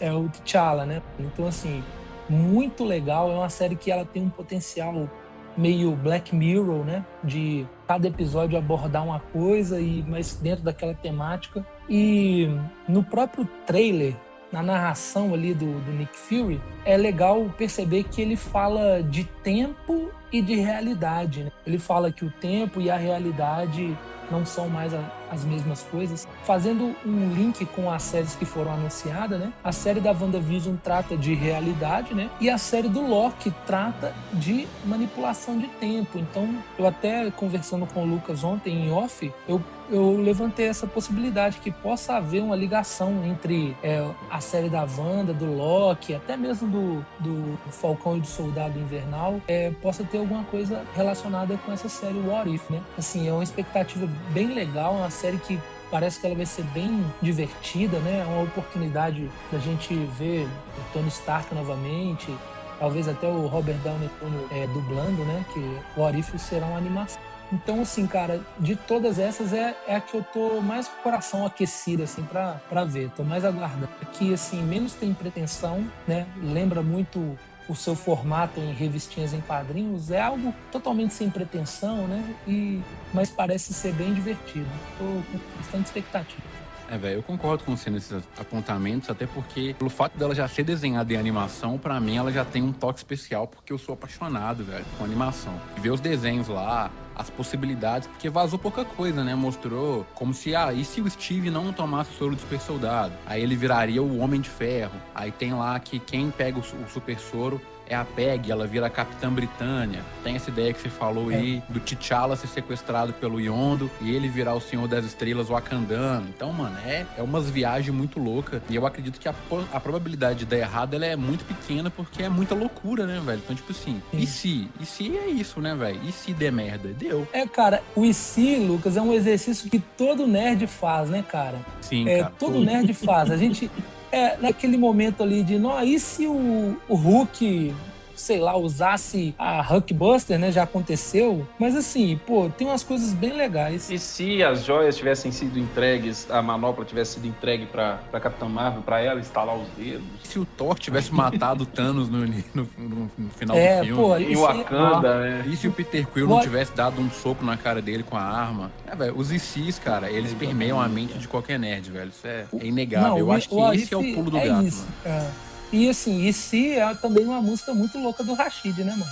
é o T'Challa, né? Então assim, muito legal, é uma série que ela tem um potencial meio Black Mirror, né? De cada episódio abordar uma coisa e mas dentro daquela temática. E no próprio trailer, na narração ali do, do Nick Fury, é legal perceber que ele fala de tempo e de realidade. né? Ele fala que o tempo e a realidade não são mais as mesmas coisas. Fazendo um link com as séries que foram anunciadas, né? A série da WandaVision trata de realidade, né? E a série do Loki trata de manipulação de tempo. Então, eu até conversando com o Lucas ontem em off, eu eu levantei essa possibilidade que possa haver uma ligação entre é, a série da Wanda, do Loki, até mesmo do, do Falcão e do Soldado Invernal, é, possa ter alguma coisa relacionada com essa série What If, né? Assim, é uma expectativa bem legal, uma série que parece que ela vai ser bem divertida, né? É uma oportunidade da gente ver o Tony Stark novamente, talvez até o Robert Downey Jr. é, dublando, né? Que o If será uma animação. Então, assim, cara, de todas essas é, é a que eu tô mais com o coração aquecido, assim, pra, pra ver. Tô mais aguardando. Aqui, assim, menos tem pretensão, né? Lembra muito o seu formato em revistinhas em quadrinhos. É algo totalmente sem pretensão, né? E, mas parece ser bem divertido. Tô com bastante expectativa. É, velho, eu concordo com você nesses apontamentos, até porque, pelo fato dela já ser desenhada em animação, pra mim ela já tem um toque especial, porque eu sou apaixonado, velho, com animação. Ver os desenhos lá, as possibilidades, porque vazou pouca coisa, né? Mostrou como se, ah, e se o Steve não tomasse o soro do super soldado? Aí ele viraria o Homem de Ferro. Aí tem lá que quem pega o, o super soro é a Peg, ela vira a Capitã Britânia. Tem essa ideia que você falou aí do T'Challa ser sequestrado pelo Yondo e ele virar o Senhor das Estrelas Wakandano. Então, mano, é, é umas viagens muito loucas. E eu acredito que a, a probabilidade de dar errado ela é muito pequena porque é muita loucura, né, velho? Então, tipo assim, e se? E se é isso, né, velho? E se der merda? Deu. É, cara, o IC, Lucas, é um exercício que todo nerd faz, né, cara? Sim, É, cara. todo nerd faz. A gente. É, naquele momento ali de, não, e se o, o Hulk, sei lá, usasse a Hulkbuster, né? Já aconteceu. Mas assim, pô, tem umas coisas bem legais. E se as joias tivessem sido entregues, a manopla tivesse sido entregue pra, pra Capitã Marvel, pra ela instalar os dedos? Se o Thor tivesse matado o Thanos no, no- no- no final É, do filme. pô, Em isso é- Wakanda, né? E se o Peter Quill What- não tivesse dado um soco na cara dele com a arma? É, velho, os ICs, cara, eles permeiam a mente de qualquer nerd, velho. Isso é, é inegável. Não, Eu o- acho que o esse é o pulo do é gato, isso, mano. é. E assim, e se é também uma música muito louca do Rashid, né, mano?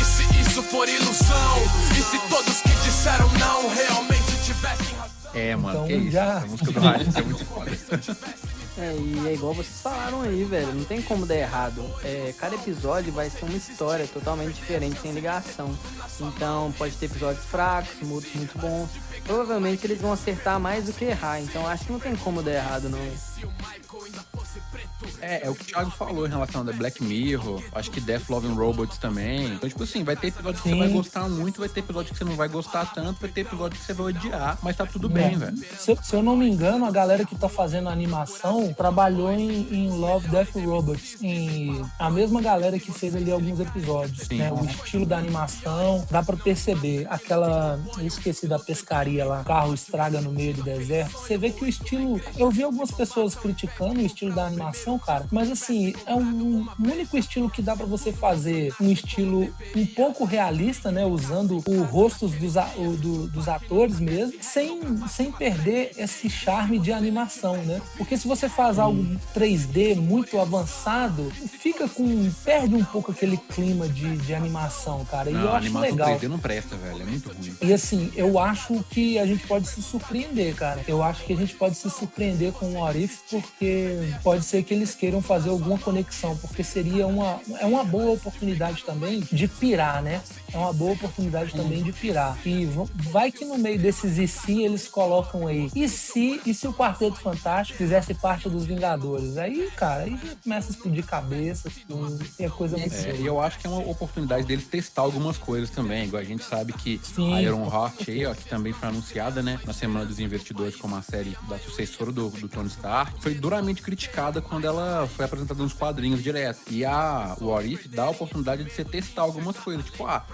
E se isso for ilusão? E se todos que disseram não realmente tivessem razão? É, mano, Então, que isso. já- Essa música do Rashid é muito foda. É, e é igual vocês falaram aí, velho. Não tem como dar errado. É, cada episódio vai ser uma história totalmente diferente, sem ligação. Então pode ter episódios fracos, outros muito bons. Provavelmente eles vão acertar mais do que errar. Então acho que não tem como dar errado, não. É, é o que o Thiago falou em relação a Black Mirror, acho que Death Love and Robots também. Então, tipo assim, vai ter episódio que Sim. você vai gostar muito, vai ter episódio que você não vai gostar tanto, vai ter episódio que você vai odiar, mas tá tudo É. bem, velho. Se, eu- se eu não me engano, a galera que tá fazendo a animação trabalhou em, em Love, Death Robots. Em, a mesma galera que fez ali alguns episódios. Sim. né? O estilo da animação, dá pra perceber. Aquela. Eu esqueci da pescaria lá, o carro estraga no meio do deserto. Você vê que o estilo. Eu vi algumas pessoas criticando o estilo da animação, cara, mas assim, é um, um único estilo que dá pra você fazer um estilo um pouco realista, né? Usando o rostos dos, a- o- do- dos atores mesmo, sem, sem perder esse charme de animação, né? Porque se você faz algo 3D muito avançado, fica com. perde um pouco aquele clima de, de animação, cara. E Não, eu acho animação legal. 3D não presta, velho. É muito ruim. E assim, eu acho que a gente pode se surpreender, cara. Eu acho que a gente pode se surpreender com o What If, porque pode ser que eles queiram fazer alguma conexão, porque seria uma, é uma boa oportunidade também de pirar, né? É uma boa oportunidade também de pirar. E vai que no meio desses e se eles colocam aí. E se, e se o Quarteto Fantástico fizesse parte dos Vingadores? Aí, cara, aí já começa a explodir cabeça, e a coisa muito É, e eu acho que é uma oportunidade deles testar algumas coisas também. Igual a gente sabe que Sim. a Iron Heart aí, ó, que também foi anunciada, né, na Semana dos Investidores como a série da sucessora do, do Tony Stark, foi duramente criticada quando ela foi apresentada nos quadrinhos direto. E a o What If dá a oportunidade de você testar algumas coisas. Tipo, ah,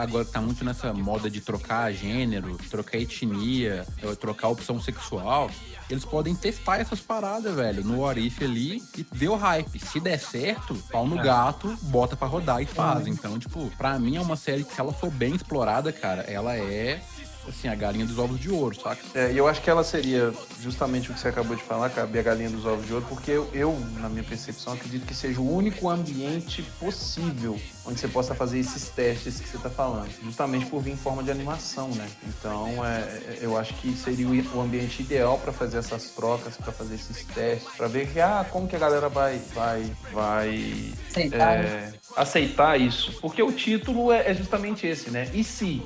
agora, tá muito nessa moda de trocar gênero, trocar etnia, trocar opção sexual. Eles podem testar essas paradas, velho, no What If ali e o hype. Se der certo, pau no gato, bota pra rodar e faz. Então, tipo, pra mim é uma série que se ela for bem explorada, cara, ela é, assim, a galinha dos ovos de ouro, saca? É, e eu acho que ela seria justamente o que você acabou de falar, cabe a galinha dos ovos de ouro, porque eu, eu, na minha percepção, acredito que seja o único ambiente possível onde você possa fazer esses testes que você está falando, justamente por vir em forma de animação, né? Então, é, eu acho que seria o, o ambiente ideal para fazer essas trocas, para fazer esses testes, para ver que, ah, como que a galera vai, vai, vai Aceitar, é, aceitar isso, porque o título é, é justamente esse, né? E se?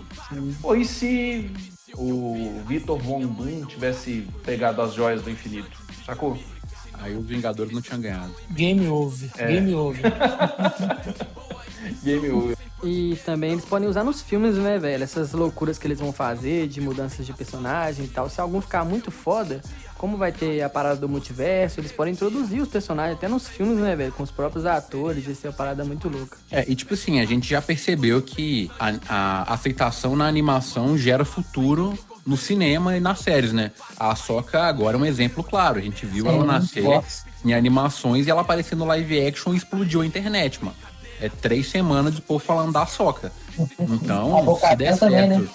Pô, e se o Vitor Von Doom tivesse pegado as joias do infinito? Sacou? Aí os Vingadores não tinham ganhado. Game over, É. game over. Game over. E também eles podem usar nos filmes, né, velho? Essas loucuras que eles vão fazer de mudanças de personagem e tal. Se algum ficar muito foda, como vai ter a parada do multiverso, eles podem introduzir os personagens até nos filmes, né, velho? Com os próprios atores. Isso é uma parada muito louca. É, e tipo assim, a gente já percebeu que a, a aceitação na animação gera futuro no cinema e nas séries, né? A Soca agora é um exemplo claro. A gente viu ela Sim, nascer nossa. em animações e ela aparecer no live action e explodiu a internet, mano. É três semanas de povo falando da Soca. Então, A se der também, certo. né?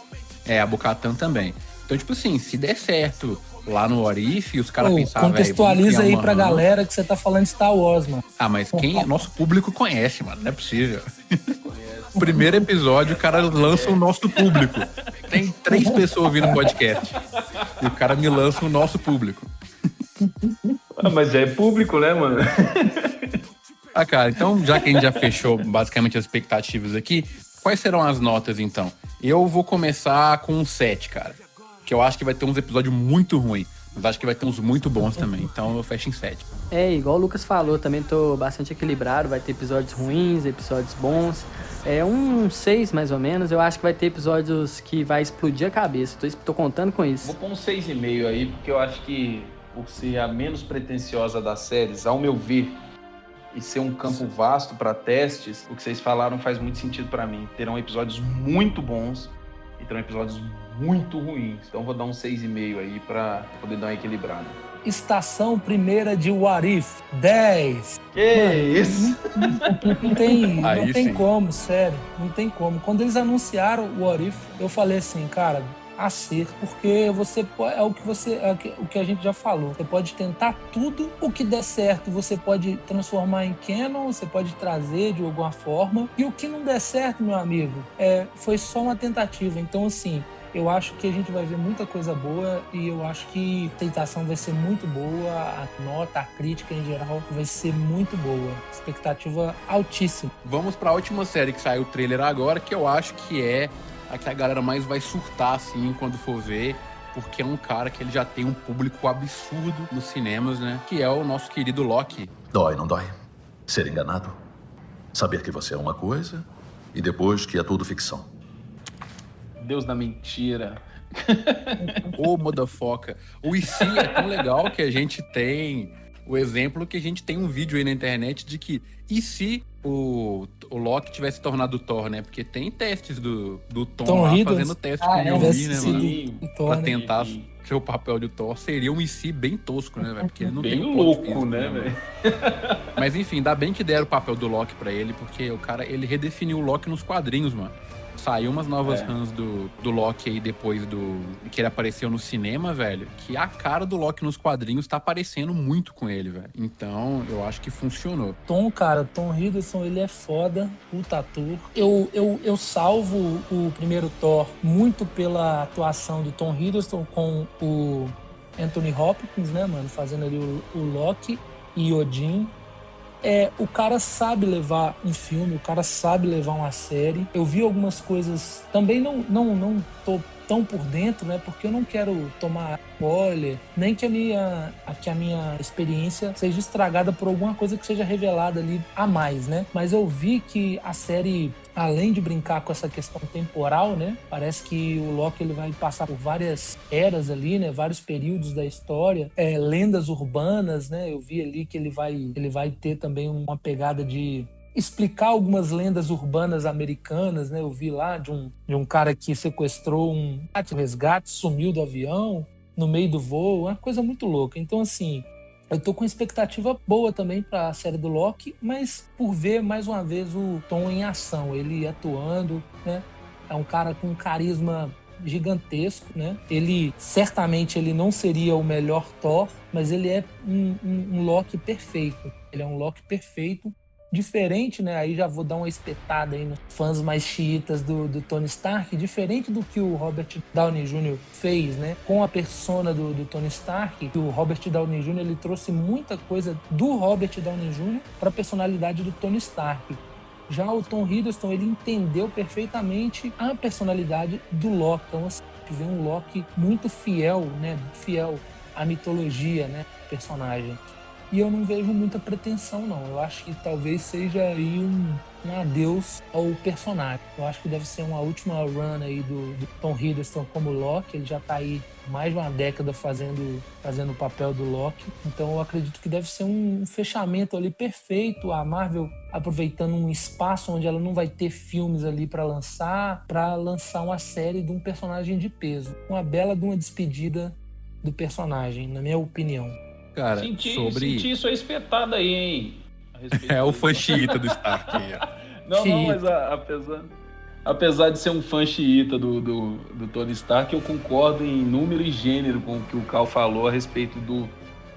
É, a Bocatan também. Então, tipo assim, se der certo lá no Orif, os caras vamos contextualiza aí uma pra galera que você tá falando de Star Wars, mano. Ah, mas quem. Nosso público conhece, mano. Não é possível. Primeiro episódio, o cara lança o nosso público. Tem três pessoas ouvindo o podcast. E o cara me lança o nosso público. Ah, mas já é público, né, mano? Ah, cara, então, já que a gente já fechou basicamente as expectativas aqui, quais serão as notas, então? Eu vou começar com um 7, cara. Que eu acho que vai ter uns episódios muito ruins. Mas acho que vai ter uns muito bons também. Então eu fecho em 7. É, igual o Lucas falou, também tô bastante equilibrado. Vai ter episódios ruins, episódios bons. É um 6 mais ou menos. Eu acho que vai ter episódios que vai explodir a cabeça. Tô, tô contando com isso. Vou pôr um 6,5 aí, porque eu acho que por ser a menos pretensiosa das séries, ao meu ver, e ser um campo vasto para testes, o que vocês falaram faz muito sentido para mim. Terão episódios muito bons e terão episódios muito ruins. Então vou dar um 6,5 aí para poder dar uma equilibrada. Estação primeira de What If, 10. Que Mano, isso? Não tem, Aí não tem sim. como, sério. Não tem como. Quando eles anunciaram o What If, eu falei assim, cara, acerto, porque você po- é o que você é o que- o que a gente já falou. Você pode tentar tudo, o que der certo, você pode transformar em canon, você pode trazer de alguma forma. E o que não der certo, meu amigo, é, foi só uma tentativa. Então, assim, Eu acho que a gente vai ver muita coisa boa e eu acho que a aceitação vai ser muito boa, a nota, a crítica em geral vai ser muito boa. Expectativa altíssima. Vamos para a última série que saiu o trailer agora, que eu acho que é a que a galera mais vai surtar assim quando for ver porque é um cara que ele já tem um público absurdo nos cinemas, né? Que é o nosso querido Loki. Dói, não dói? Ser enganado? Saber que você é uma coisa e depois que é tudo ficção. Deus da mentira. Ô, modafoca. O IC é tão legal que a gente tem o exemplo que a gente tem um vídeo aí na internet de que e se o, o Loki tivesse tornado Thor, né? Porque tem testes do, do Tom, Tom lá Hiddleston. fazendo teste Ah, com é, o Mjolnir, né, mano? do- do Thor, pra né? tentar ser o papel de Thor. Seria um IC bem tosco, né, velho? Porque ele não Bem tem louco, físico, né, mano? velho? Mas enfim, ainda bem que deram o papel do Loki pra ele, porque o cara, ele redefiniu o Loki nos quadrinhos, mano. Saiu umas novas É. runs do, do Loki aí depois do que ele apareceu no cinema, velho. Que a cara do Loki nos quadrinhos tá aparecendo muito com ele, velho. Então, eu acho que funcionou. Tom, cara, Tom Hiddleston, ele é foda, puta ator. Eu, eu, eu salvo o primeiro Thor muito pela atuação do Tom Hiddleston com o Anthony Hopkins, né, mano, fazendo ali o, o Loki e Odin. É, o cara sabe levar um filme, o cara sabe levar uma série. Eu vi algumas coisas, também não, não, não tô tão por dentro, né? Porque eu não quero tomar spoiler, nem que a minha, que a minha experiência seja estragada por alguma coisa que seja revelada ali a mais, né? Mas eu vi que a série, além de brincar com essa questão temporal, né? Parece que o Loki ele vai passar por várias eras ali, né? Vários períodos da história, é, lendas urbanas, né? Eu vi ali que ele vai, ele vai ter também uma pegada de explicar algumas lendas urbanas americanas, né? Eu vi lá de um, de um cara que sequestrou um resgate, sumiu do avião no meio do voo, uma coisa muito louca. Então, assim, eu tô com expectativa boa também para a série do Loki, mas por ver mais uma vez o Tom em ação, ele atuando, né? É um cara com um carisma gigantesco, né? Ele certamente ele não seria o melhor Thor, mas ele é um, um- um Loki perfeito. Ele é um Loki perfeito diferente, né? Aí já vou dar uma espetada aí nos fãs mais chiitas do, do Tony Stark, diferente do que o Robert Downey Jr. fez, né? Com a persona do, do Tony Stark, o Robert Downey Jr. ele trouxe muita coisa do Robert Downey Jr. para a personalidade do Tony Stark. Já o Tom Hiddleston, ele entendeu perfeitamente a personalidade do Loki. Então, assim, a gente vê um Loki muito fiel, né? Fiel à mitologia, né? Personagem. E eu não vejo muita pretensão, não. Eu acho que talvez seja aí um, um adeus ao personagem. Eu acho que deve ser uma última run aí do, do Tom Hiddleston como Loki. Ele já tá aí mais de uma década fazendo, fazendo o papel do Loki. Então eu acredito que deve ser um fechamento ali perfeito. A Marvel aproveitando um espaço onde ela não vai ter filmes ali para lançar, para lançar uma série de um personagem de peso. Uma bela de uma despedida do personagem, na minha opinião. Cara, Senti, sobre. senti isso aí espetado aí, hein? É o fã xiita do Stark. Não, não, mas a- apesar, apesar de ser um fã xiita do, do, do Tony Stark, eu concordo em número e gênero com o que o Cal falou a respeito do,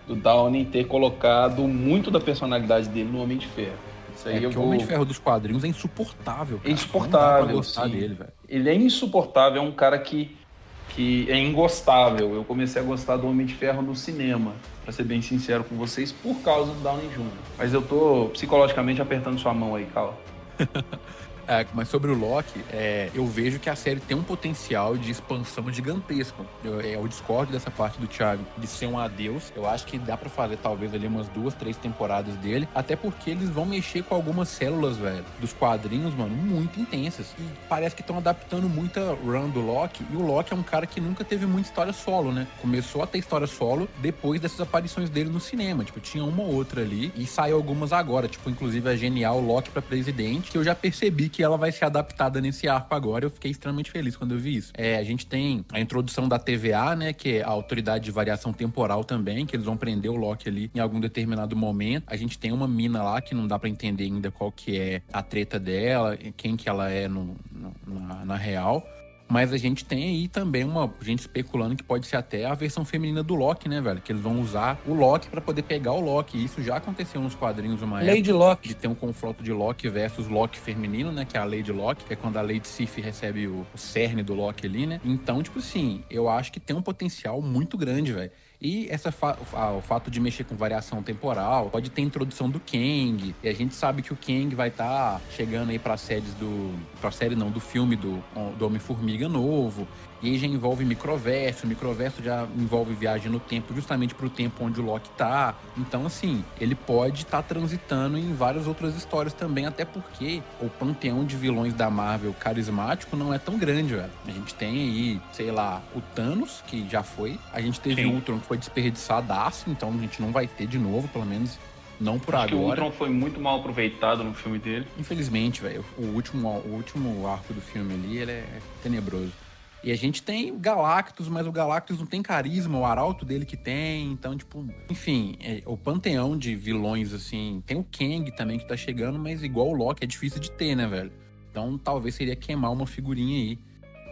do Downey ter colocado muito da personalidade dele no Homem de Ferro. Isso aí É eu que o vou... Homem de Ferro dos quadrinhos é insuportável. Cara. É insuportável, gostar dele, velho. Ele é insuportável, é um cara que, que é ingostável. Eu comecei a gostar do Homem de Ferro no cinema, pra ser bem sincero com vocês, por causa do Downey Jr. Mas eu tô psicologicamente apertando sua mão aí, Cal. É, mas sobre o Loki, é, eu vejo que a série tem um potencial de expansão gigantesco. Eu, é, eu discordo dessa parte do Thiago de ser um adeus. Eu acho que dá pra fazer talvez ali umas duas, três temporadas dele. Até porque eles vão mexer com algumas células, velho, dos quadrinhos, mano, muito intensas. E parece que estão adaptando muita run do Loki. E o Loki é um cara que nunca teve muita história solo, né? Começou a ter história solo depois dessas aparições dele no cinema. Tipo, tinha uma ou outra ali e saiu algumas agora. Tipo, inclusive a genial Loki pra presidente, que eu já percebi que ela vai ser adaptada nesse arco agora. Eu fiquei extremamente feliz quando eu vi isso. É, a gente tem a introdução da TVA, né? Que é a autoridade de variação temporal também, que eles vão prender o Loki ali em algum determinado momento. A gente tem uma mina lá que não dá pra entender ainda qual que é a treta dela, quem que ela é no, no- na, na real. Mas a gente tem aí também uma gente especulando que pode ser até a versão feminina do Loki, né, velho? Que eles vão usar o Loki pra poder pegar o Loki. E isso já aconteceu nos quadrinhos uma Lady época. Locke. De ter um confronto de Loki versus Loki feminino, né? Que é a Lady Locke, que é quando a Lady Sif recebe o, o cerne do Loki ali, né? Então, tipo assim, eu acho que tem um potencial muito grande, velho. E essa fa- o fato de mexer com variação temporal, pode ter introdução do Kang. E a gente sabe que o Kang vai estar chegando aí para séries do. Pra série não, do filme do, do Homem-Formiga novo. E aí já envolve microverso. O microverso já envolve viagem no tempo, justamente pro tempo onde o Loki tá. Então, assim, ele pode estar transitando em várias outras histórias também, até porque o panteão de vilões da Marvel carismático não é tão grande, velho. A gente tem aí, sei lá, o Thanos, que já foi. A gente teve o Ultron, que foi desperdiçadaço, então a gente não vai ter de novo, pelo menos não por Acho que o agora. Ultron foi muito mal aproveitado no filme dele. Infelizmente, velho, o último, o último arco do filme ali, ele é tenebroso. E a gente tem o Galactus, mas o Galactus não tem carisma, o arauto dele que tem, então, tipo, enfim, é, o panteão de vilões, assim, tem o Kang também que tá chegando, mas igual o Loki é difícil de ter, né, velho? Então, talvez seria queimar uma figurinha aí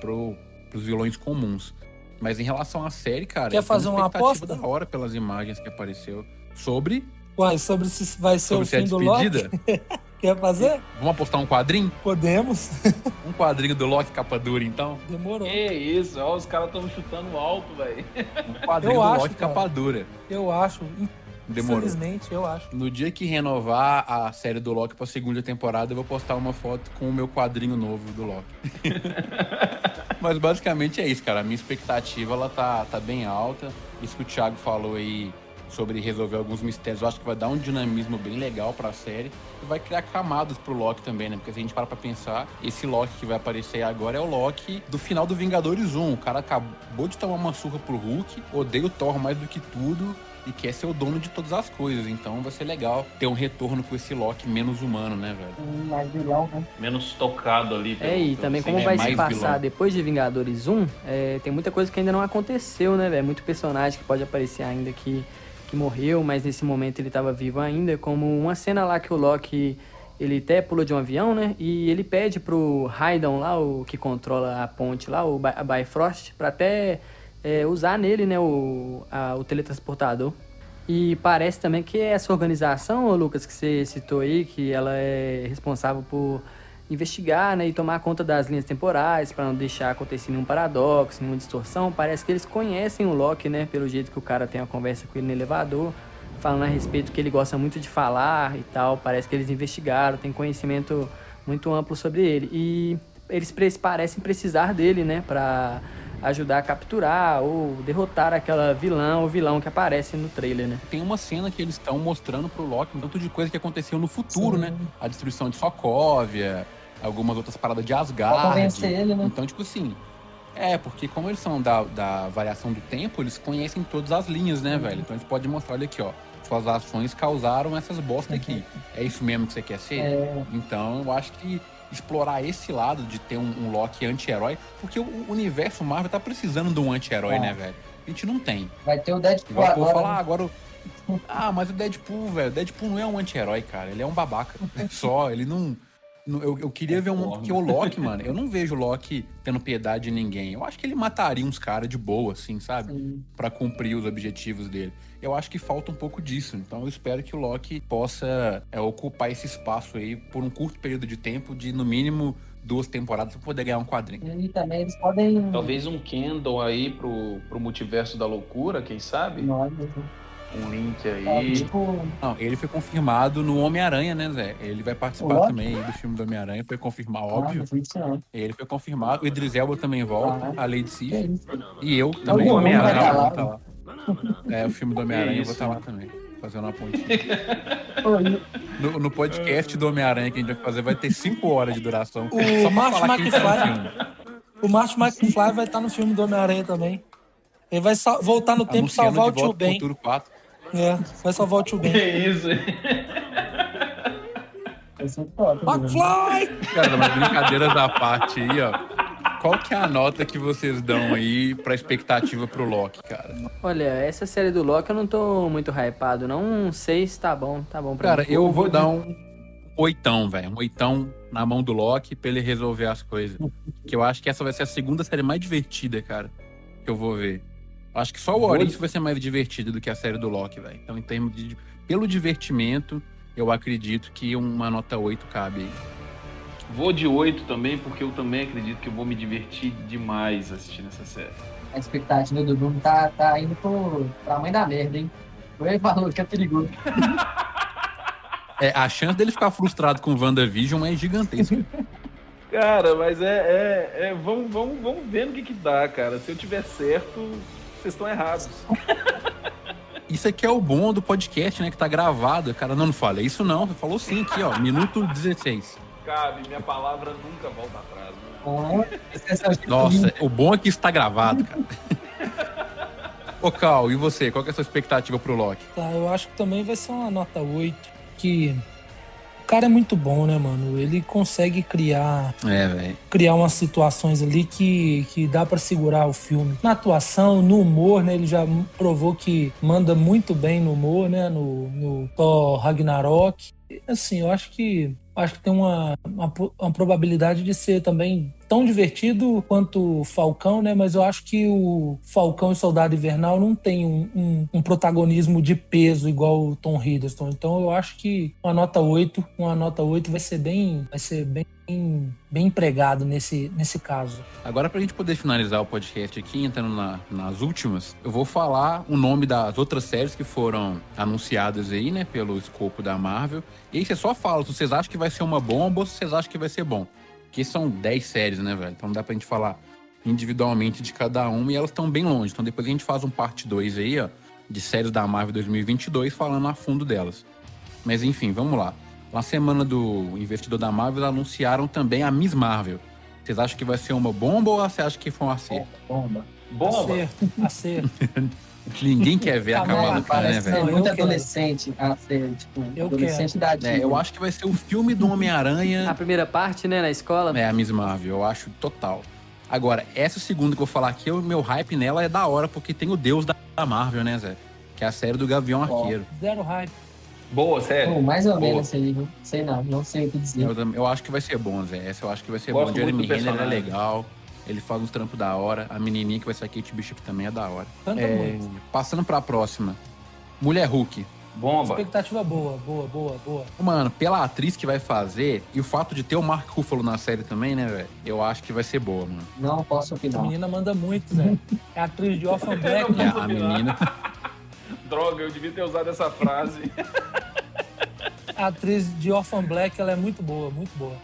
pro, pros vilões comuns. Mas em relação à série, cara, Quer fazer uma aposta? da hora pelas imagens que apareceu sobre, Uai, sobre se vai ser sobre o se é fim do Loki? Quer fazer? Vamos apostar um quadrinho? Podemos. Um quadrinho do Loki capa dura, então? Demorou. Que isso, ó, os caras estão chutando alto, velho. Um quadrinho Eu do acho, Loki cara. capa dura. Eu acho. Demorou. Infelizmente, eu acho. No dia que renovar a série do Loki pra segunda temporada, eu vou postar uma foto com o meu quadrinho novo do Loki. Mas basicamente é isso, cara. A minha expectativa ela tá, tá bem alta. Isso que o Thiago falou aí sobre resolver alguns mistérios, eu acho que vai dar um dinamismo bem legal pra série e vai criar camadas pro Loki também, né? Porque se a gente para pra pensar, esse Loki que vai aparecer agora é o Loki do final do Vingadores 1. O cara acabou de tomar uma surra pro Hulk, odeia o Thor mais do que tudo e quer ser o dono de todas as coisas. Então vai ser legal ter um retorno com esse Loki menos humano, né, velho? Mais vilão, né? Menos tocado ali. É, e também como é vai se mais passar vilão. depois de Vingadores 1, é, tem muita coisa que ainda não aconteceu, né, velho? Muito personagem que pode aparecer ainda que, que morreu, mas nesse momento ele tava vivo ainda, como uma cena lá que o Loki, ele até pula de um avião, né, e ele pede pro Raidon lá, o que controla a ponte lá, o a Bifrost, pra até é, usar nele, né, o, a- o teletransportador. E parece também que essa organização, Lucas, que você citou aí, que ela é responsável por investigar né, e tomar conta das linhas temporais para não deixar acontecer nenhum paradoxo, nenhuma distorção. Parece que eles conhecem o Loki, né? Pelo jeito que o cara tem uma conversa com ele no elevador, falando a respeito que ele gosta muito de falar e tal. Parece que eles investigaram, tem conhecimento muito amplo sobre ele. E eles parecem precisar dele, né? Pra ajudar a capturar ou derrotar aquela vilã ou vilão que aparece no trailer, né? Tem uma cena que eles estão mostrando pro Loki um tanto de coisa que aconteceu no futuro, Sim. né? A destruição de Sokovia, algumas outras paradas de Pra Asgard. convencer ele, né? Então, tipo assim. É, porque como eles são da, da variação do tempo, eles conhecem todas as linhas, né, velho? Então eles podem mostrar, olha aqui, ó. Suas ações causaram essas bosta aqui. É isso mesmo que você quer ser? É. Então eu acho que explorar esse lado de ter um, um Loki anti-herói, porque o, o universo Marvel tá precisando de um anti-herói, Tá. né, velho? A gente não tem. Vai ter o Deadpool Igual agora. fala, ah, né? agora. o- Ah, mas o Deadpool, velho. O Deadpool não é um anti-herói, cara. Ele é um babaca. Só, ele não. Eu, eu queria ver um. Porque o Loki, mano, eu não vejo o Loki tendo piedade de ninguém. Eu acho que ele mataria uns caras de boa, assim, sabe? Sim. Pra cumprir os objetivos dele. Eu acho que falta um pouco disso. Então eu espero que o Loki possa é, ocupar esse espaço aí por um curto período de tempo, de no mínimo duas temporadas, pra poder ganhar um quadrinho. E também eles podem. Talvez um Kendall aí pro, pro multiverso da loucura, quem sabe? Nossa, Um link é, aí. tipo, Não, ele foi confirmado no Homem-Aranha, né, Zé? Ele vai O participar também aí do filme do Homem-Aranha, foi confirmar, óbvio. Ah, isso não. Ele foi confirmado. O Idris Elba também volta, a Lady Sif. isso? E eu também. Vai Homem-Aranha, tá lá. vou tá lá. É, o filme do Homem-Aranha eu vou estar lá também. Fazendo uma pontinha. No, no podcast do Homem-Aranha que a gente vai fazer vai ter 5 horas de duração. O Só Martin tá McFly. O Martin McFly vai estar no filme do Homem-Aranha também. Ele vai voltar no tempo e Anunciando salvar o tio Ben. Futuro 4. É, vai salvar o tio Ben. Que isso? vai ser top. né? McFly! Cara, mas brincadeiras da parte aí, ó. Qual que é a nota que vocês dão aí pra expectativa pro Loki, cara? Olha, essa série do Loki eu não tô muito hypado, não. Um 6 tá bom, tá bom pra Cara, mim. eu vou dar um oitão, velho. Um oitão na mão do Loki pra ele resolver as coisas. que eu acho que essa vai ser a segunda série mais divertida, cara, que eu vou ver. Acho que só o Orif vai ser mais divertido do que a série do Loki, velho. Então, em termos de. Pelo divertimento, eu acredito que uma nota 8 cabe aí. Vou de 8 também, porque eu também acredito que eu vou me divertir demais assistindo essa série. A expectativa do Bruno tá, tá indo pro, pra mãe da merda, hein? Ele falou que é perigoso. É, a chance dele ficar frustrado com WandaVision é gigantesca. Cara, mas é. é, é vamos, vamos, vamos ver no que, que dá, cara. Se eu tiver certo, vocês estão errados. Isso aqui é o bom do podcast, né? Que tá gravado. Cara, não, não fala isso não. Você falou sim aqui, ó. Minuto 16. Cabe, minha palavra nunca volta atrás. Né? Nossa, o bom é que isso tá gravado, cara. Ô, Cal, e você? Qual que é a sua expectativa pro Loki? Tá, eu acho que também vai ser uma nota 8. Que cara é muito bom, né, mano? Ele consegue criar É, criar umas situações ali que, que dá pra segurar o filme. Na atuação, no humor, né? Ele já provou que manda muito bem no humor, né? No, no Thor Ragnarok. Assim, eu acho que acho que tem uma, uma, uma probabilidade de ser também tão divertido quanto Falcão, né? Mas eu acho que o Falcão e Soldado Invernal não tem um, um- um protagonismo de peso igual o Tom Hiddleston. Então eu acho que uma nota 8, uma nota 8 vai ser bem, vai ser bem, bem empregado nesse, nesse caso. Agora, pra gente poder finalizar o podcast aqui, entrando na- nas últimas, eu vou falar o nome das outras séries que foram anunciadas aí, né, pelo escopo da Marvel. E aí você só fala se vocês acham que vai ser uma bomba ou se vocês acham que vai ser bom. Porque são 10 séries, né, velho? Então não dá pra gente falar individualmente de cada uma e elas estão bem longe. Então depois a gente faz um parte 2 aí, ó, de séries da Marvel 2022, falando a fundo delas. Mas enfim, vamos lá. Na semana do investidor da Marvel, eles anunciaram também a Miss Marvel. Vocês acham que vai ser uma bomba ou você acha que foi um acerto? Bomba. Acerto, acerto. Ninguém quer ver a Kamala Kamala Khan, né, velho? eu muito quero. adolescente a ser, tipo, Eu adolescente da Disney. É, eu acho que vai ser o filme do A Homem-Aranha. primeira parte, né, na escola. É, a Miss Marvel, eu acho total. Agora, essa segunda que eu vou falar aqui, o meu hype nela é da hora, porque tem o Deus da da Marvel, né, Zé? Que é a série do Gavião Arqueiro. Zero hype. Boa, sério. Pô, mais ou Boa. menos aí, viu? Sei não, não sei o que dizer. Eu, eu acho que vai ser bom, Zé. Essa eu acho que vai ser Gosto bom. Jeremy Renner é legal. Ele faz uns trampos da hora. A menininha que vai ser a Kate Bishop também é da hora. Canta É, muito. passando pra próxima. Mulher Hulk. Bomba. Expectativa boa, boa, boa, boa. Mano, pela atriz que vai fazer e o fato de ter o Mark Ruffalo na série também, né, velho? Eu acho que vai ser boa, mano. Não posso A opinar. menina manda muito, Zé. É atriz de Orphan Black, É, né? a menina. Droga, eu devia ter usado essa frase. A atriz de Orphan Black, ela é muito boa, muito boa.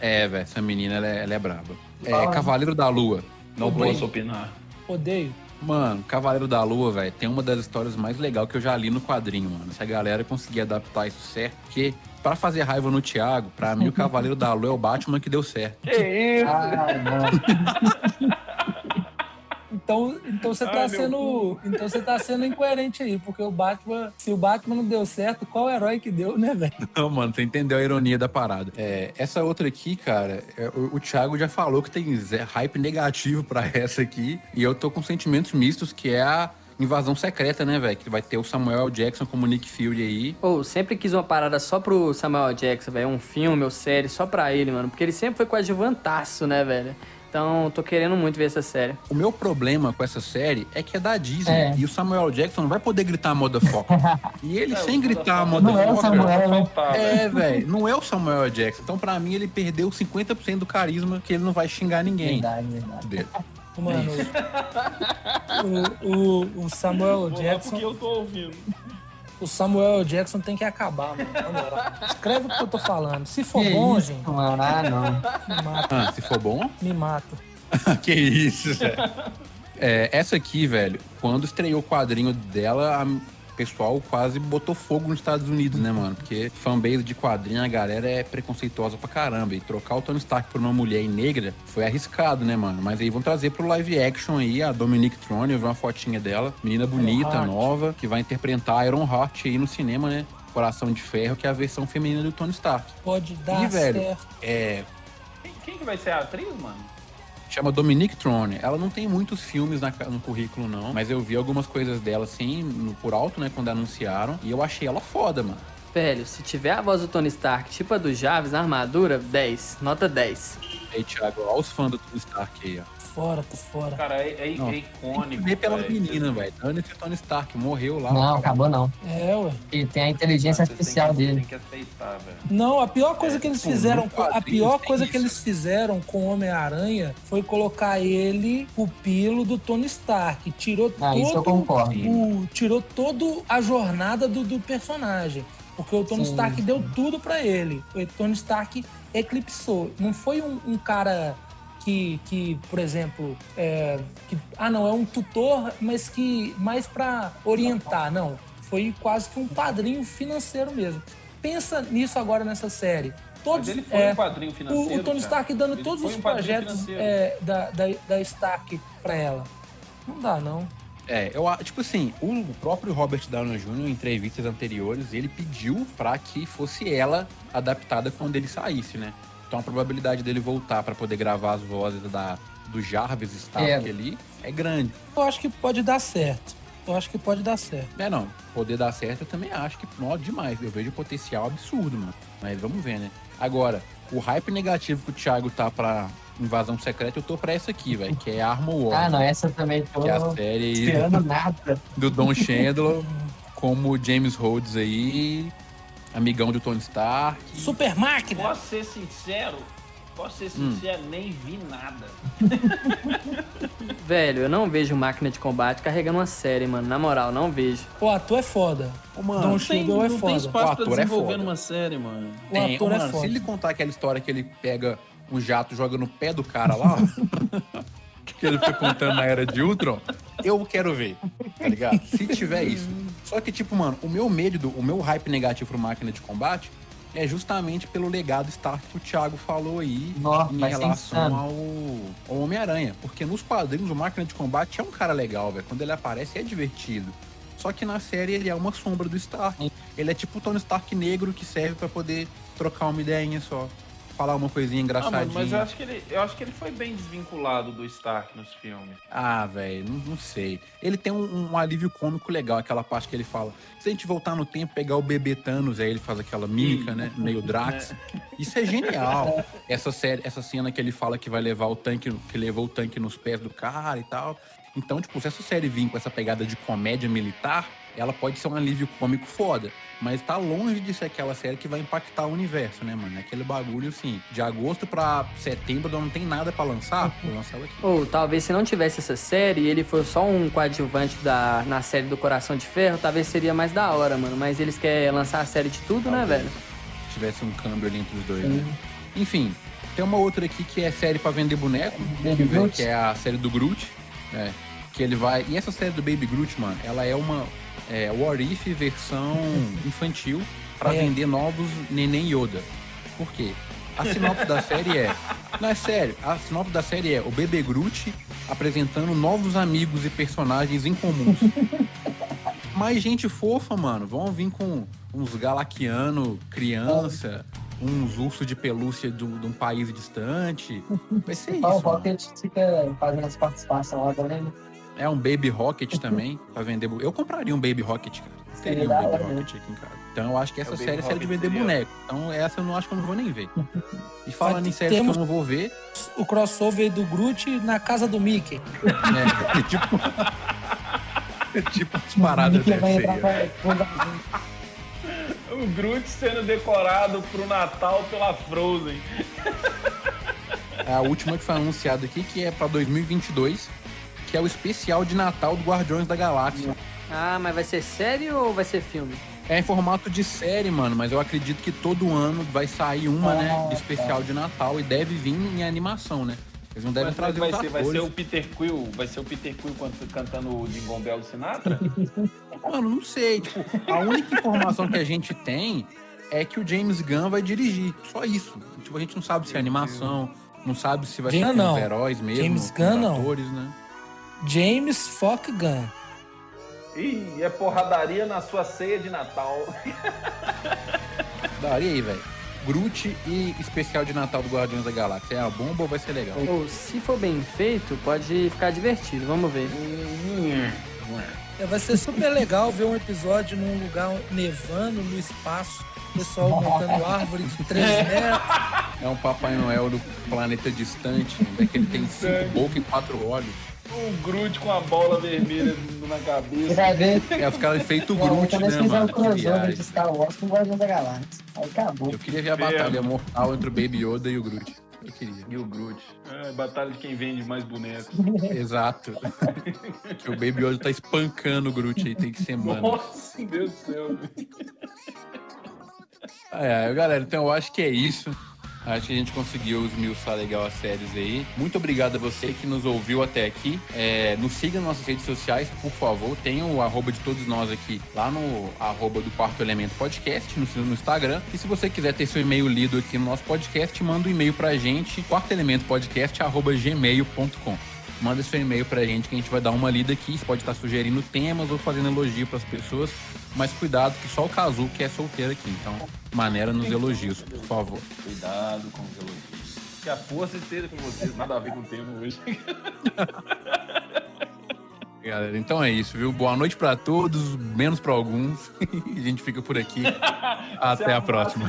É, velho, essa menina, ela é, ela é braba. É. Cavaleiro da Lua. Não Oi. posso opinar. Odeio. Mano, Cavaleiro da Lua, velho, tem uma das histórias mais legais que eu já li no quadrinho, mano. Se a galera conseguir adaptar isso certo, porque pra fazer raiva no Thiago, pra mim o Cavaleiro da Lua é o Batman que deu certo. Que isso? Ah, não. Então, então você tá Ai, sendo. Então você tá sendo incoerente aí, porque o Batman. Se o Batman não deu certo, qual herói que deu, né, velho? Não, mano, você entendeu a ironia da parada. É, essa outra aqui, cara, é, o, o Thiago já falou que tem hype negativo pra essa aqui. E eu tô com sentimentos mistos, que é a invasão secreta, né, velho? Que vai ter o Samuel Jackson como Nick Fury aí. Pô, sempre quis uma parada só pro Samuel Jackson, velho. Um filme ou série só pra ele, mano. Porque ele sempre foi coadjuvantaço, né, velho? Então, tô querendo muito ver essa série. O meu problema com essa série é que é da Disney. É. E o Samuel Jackson não vai poder gritar motherfucker. e ele, É, sem gritar Não é o motherfucker... Samuel, né? É, velho, não é o Samuel Jackson. Então, pra mim, ele perdeu 50% do carisma que ele não vai xingar ninguém. Verdade, verdade. Dele. Mano, o, o, o Samuel Jackson. Porque eu tô ouvindo. O Samuel Jackson tem que acabar, mano. Na moral. Escreve o que eu tô falando. Se for Que bom, isso, gente, mano? Ah, não. me mata. Ah, se for bom, Me mata. que isso, Zé. É, essa aqui, velho, quando estreou o quadrinho dela, pessoal quase botou fogo nos Estados Unidos, né, mano? Porque fanbase de quadrinho, a galera é preconceituosa pra caramba. E trocar o Tony Stark por uma mulher negra foi arriscado, né, mano? Mas aí vão trazer pro live action aí a Dominique Tron, eu vi uma fotinha dela. Menina bonita, nova, que vai interpretar a Iron Heart aí no cinema, né? Coração de Ferro, que é a versão feminina do Tony Stark. Pode dar e, velho, certo. é, Quem, quem que vai ser a atriz, mano? Chama Dominique Trone. Ela não tem muitos filmes na no currículo, não. Mas eu vi algumas coisas dela, assim, no- por alto, né? Quando anunciaram. E eu achei ela foda, mano. Velho, se tiver a voz do Tony Stark, tipo a do Jarvis, na armadura, 10. Nota 10. Aí, Thiago, olha os fãs do Tony Stark aí, ó. Fora, tô fora. Cara, é, é, Não, é icônico. Vê pela menina, velho. Dane-se o Tony Stark, morreu lá. Não, acabou não. É, ué. Ele tem a inteligência Você tem artificial que- dele. Tem que aceitar, velho. Não, a pior coisa que eles pô, fizeram, no com- a pior tem coisa que isso. eles fizeram com o Homem-Aranha foi colocar ele pupilo do Tony Stark. Tirou Ah, isso eu todo concordo. o, tirou toda a jornada do, do personagem. Porque o Tony Sim. Stark deu tudo pra ele. O Tony Stark eclipsou. Não foi um, um cara que, que, por exemplo, é, que, ah não, é um tutor, mas que mais pra orientar. Não, foi quase que um padrinho financeiro mesmo. Pensa nisso agora nessa série. Todos, Mas ele foi é, um padrinho o, financeiro. o Tony cara. Stark dando Ele todos os um projetos é, da, da, da Stark pra ela. Não dá, não. É, eu tipo assim, o próprio Robert Downey Jr. em entrevistas anteriores, ele pediu pra que fosse ela adaptada quando ele saísse, né? Então a probabilidade dele voltar pra poder gravar as vozes da do Jarvis Stark É. ali é grande. Eu acho que pode dar certo. Eu acho que pode dar certo. É não, poder dar certo eu também acho que nó demais. Eu vejo potencial absurdo, mano. Mas vamos ver, né? Agora, o hype negativo que o Thiago tá pra Invasão Secreta, eu tô pra essa aqui, velho, que é Armor War. Ah, não, essa também tô Que é a série esperando nada. do Don Chandler como James Rhodes aí, amigão do Tony Stark. Super máquina! Posso ser sincero? Posso ser Hum. sincero? Nem vi nada. Velho, eu não vejo máquina de combate carregando uma série, mano. Na moral, não vejo. O ator é foda. Ô, mano, Don tem, Cheadle é não tem foda. O espaço pra ator é desenvolver foda. numa série, mano. O Tem, ator ô, é mano, se foda. ele contar aquela história que ele pega um jato, joga no pé do cara lá, ó, que ele fica contando na era de Ultron, eu quero ver, tá ligado? Se tiver isso. Só que, tipo, mano, o meu medo, do- o meu hype negativo pro máquina de combate é justamente pelo legado Stark que o Thiago falou aí Nossa, em ser relação ao, ao Homem-Aranha. Porque nos quadrinhos o máquina de combate é um cara legal, velho. Quando ele aparece é divertido. Só que na série ele é uma sombra do Stark. Ele é tipo o Tony Stark negro que serve pra poder trocar uma ideinha só. Falar uma coisinha Ah, engraçadinha. mano, mas eu acho, que ele, eu acho que ele foi bem desvinculado do Stark nos filmes. Ah, velho, não, não sei. Ele tem um, um alívio cômico legal, aquela parte que ele fala. Se a gente voltar no tempo, pegar o bebê Thanos, aí ele faz aquela mímica, né? Meio Drax. Isso é genial. Essa série, essa cena que ele fala que vai levar o tanque, que levou o tanque nos pés do cara e tal. Então, tipo, se essa série vir com essa pegada de comédia militar, ela pode ser um alívio cômico foda. Mas tá longe de ser aquela série que vai impactar o universo, né, mano? É aquele bagulho assim, de agosto pra setembro não tem nada pra lançar, vou lançar ela aqui. Ou talvez se não tivesse essa série e ele for só um coadjuvante da, na série do Coração de Ferro, talvez seria mais da hora, mano. Mas eles querem lançar a série de tudo, né, velho? Se tivesse um câmbio ali entre os dois, né? Enfim, tem uma outra aqui que é série pra vender boneco, que, vem- que é a série do Groot, né? Que ele vai. E essa série do Baby Groot, mano, ela é uma é, What If versão infantil pra É. vender novos Neném Yoda. Por quê? A sinopse da série é. Não, é sério. A sinopse da série é o Bebê Groot apresentando novos amigos e personagens incomuns. Mais gente fofa, mano. Vão vir com uns galaquiano, criança, uns ursos de pelúcia de um de um país distante. Vai ser isso. O. Rocket fica fazendo as participações lá também. É um Baby Rocket também, pra vender. Eu compraria um Baby Rocket, cara. Seria Teria um Baby hora, né? Rocket aqui em casa. Então eu acho que essa É, série é série de Rocket vender seria- boneco. Então essa eu não acho que eu não vou nem ver. E falando em séries que eu não vou ver, O crossover do Groot na casa do Mickey. né? É tipo. é tipo as paradas dessa aí, pra... O Groot sendo decorado pro Natal pela Frozen. É a última que foi anunciada aqui, que é pra 2022, que é o especial de Natal do Guardiões da Galáxia. Ah, mas vai ser série ou vai ser filme? É em formato de série, mano, mas eu acredito que todo ano vai sair uma, né, de especial de Natal e deve vir em animação, né? Eles não devem Mas trazer vai, os ser, vai ser o Peter Quill, vai ser o Peter Quill quando- cantando o Jingle Bell do Sinatra? Mano, não sei. Tipo, a única informação que a gente tem é que o James Gunn vai dirigir. Só isso. Tipo, a gente não sabe se é animação, não sabe se vai ser James com não. os heróis mesmo, James com Gunn não. atores, né? James Fock Gunn. Ih, é porradaria na sua ceia de Natal. Daria aí, velho. Groot e especial de Natal do Guardiões da Galáxia. É uma bomba ou vai ser legal? Ou se for bem feito, pode ficar divertido. Vamos ver. É, vai ser super legal ver um episódio num lugar nevando, no espaço, pessoal montando árvore de 3 metros. É um Papai Noel do planeta distante, onde é que ele tem cinco bocas e quatro olhos. Um Groot com a bola vermelha na cabeça. vai ver. É os caras feito Groot, quando né, mano? o Que crossover viagem. de Star Wars com Guardião da Galáxia. Aí acabou. Eu queria ver a batalha mortal entre o Baby Yoda e o Groot. Eu queria. E o Groot. É, batalha de quem vende mais bonecos. Exato. que o Baby Yoda tá espancando o Groot aí, tem que ser mano. Nossa, meu Deus do céu. É, galera, então eu acho que é isso. Acho que a gente conseguiu esmiuçar legal as séries aí. Muito obrigado a você que nos ouviu até aqui. É, nos siga nas nossas redes sociais, por favor. Tem o arroba de todos nós aqui, lá no arroba do Quarto Elemento Podcast, no, no Instagram. E se você quiser ter seu e-mail lido aqui no nosso podcast, manda um e-mail pra gente, quartoelementopodcast.gmail.com. Manda seu e-mail pra gente que a gente vai dar uma lida aqui. Você pode estar sugerindo temas ou fazendo elogio pras pessoas. Mas cuidado que só o Cazu que é solteiro aqui. Então, maneira nos elogios, por favor. Cuidado com os elogios. Que a força esteja com vocês. Nada a ver com o tema hoje. Galera, então é isso, viu? Boa noite pra todos, menos pra alguns. a gente fica por aqui. Até a próxima.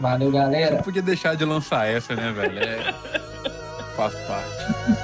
Valeu, galera. Não podia deixar de lançar essa, né, velho? É... Faz parte.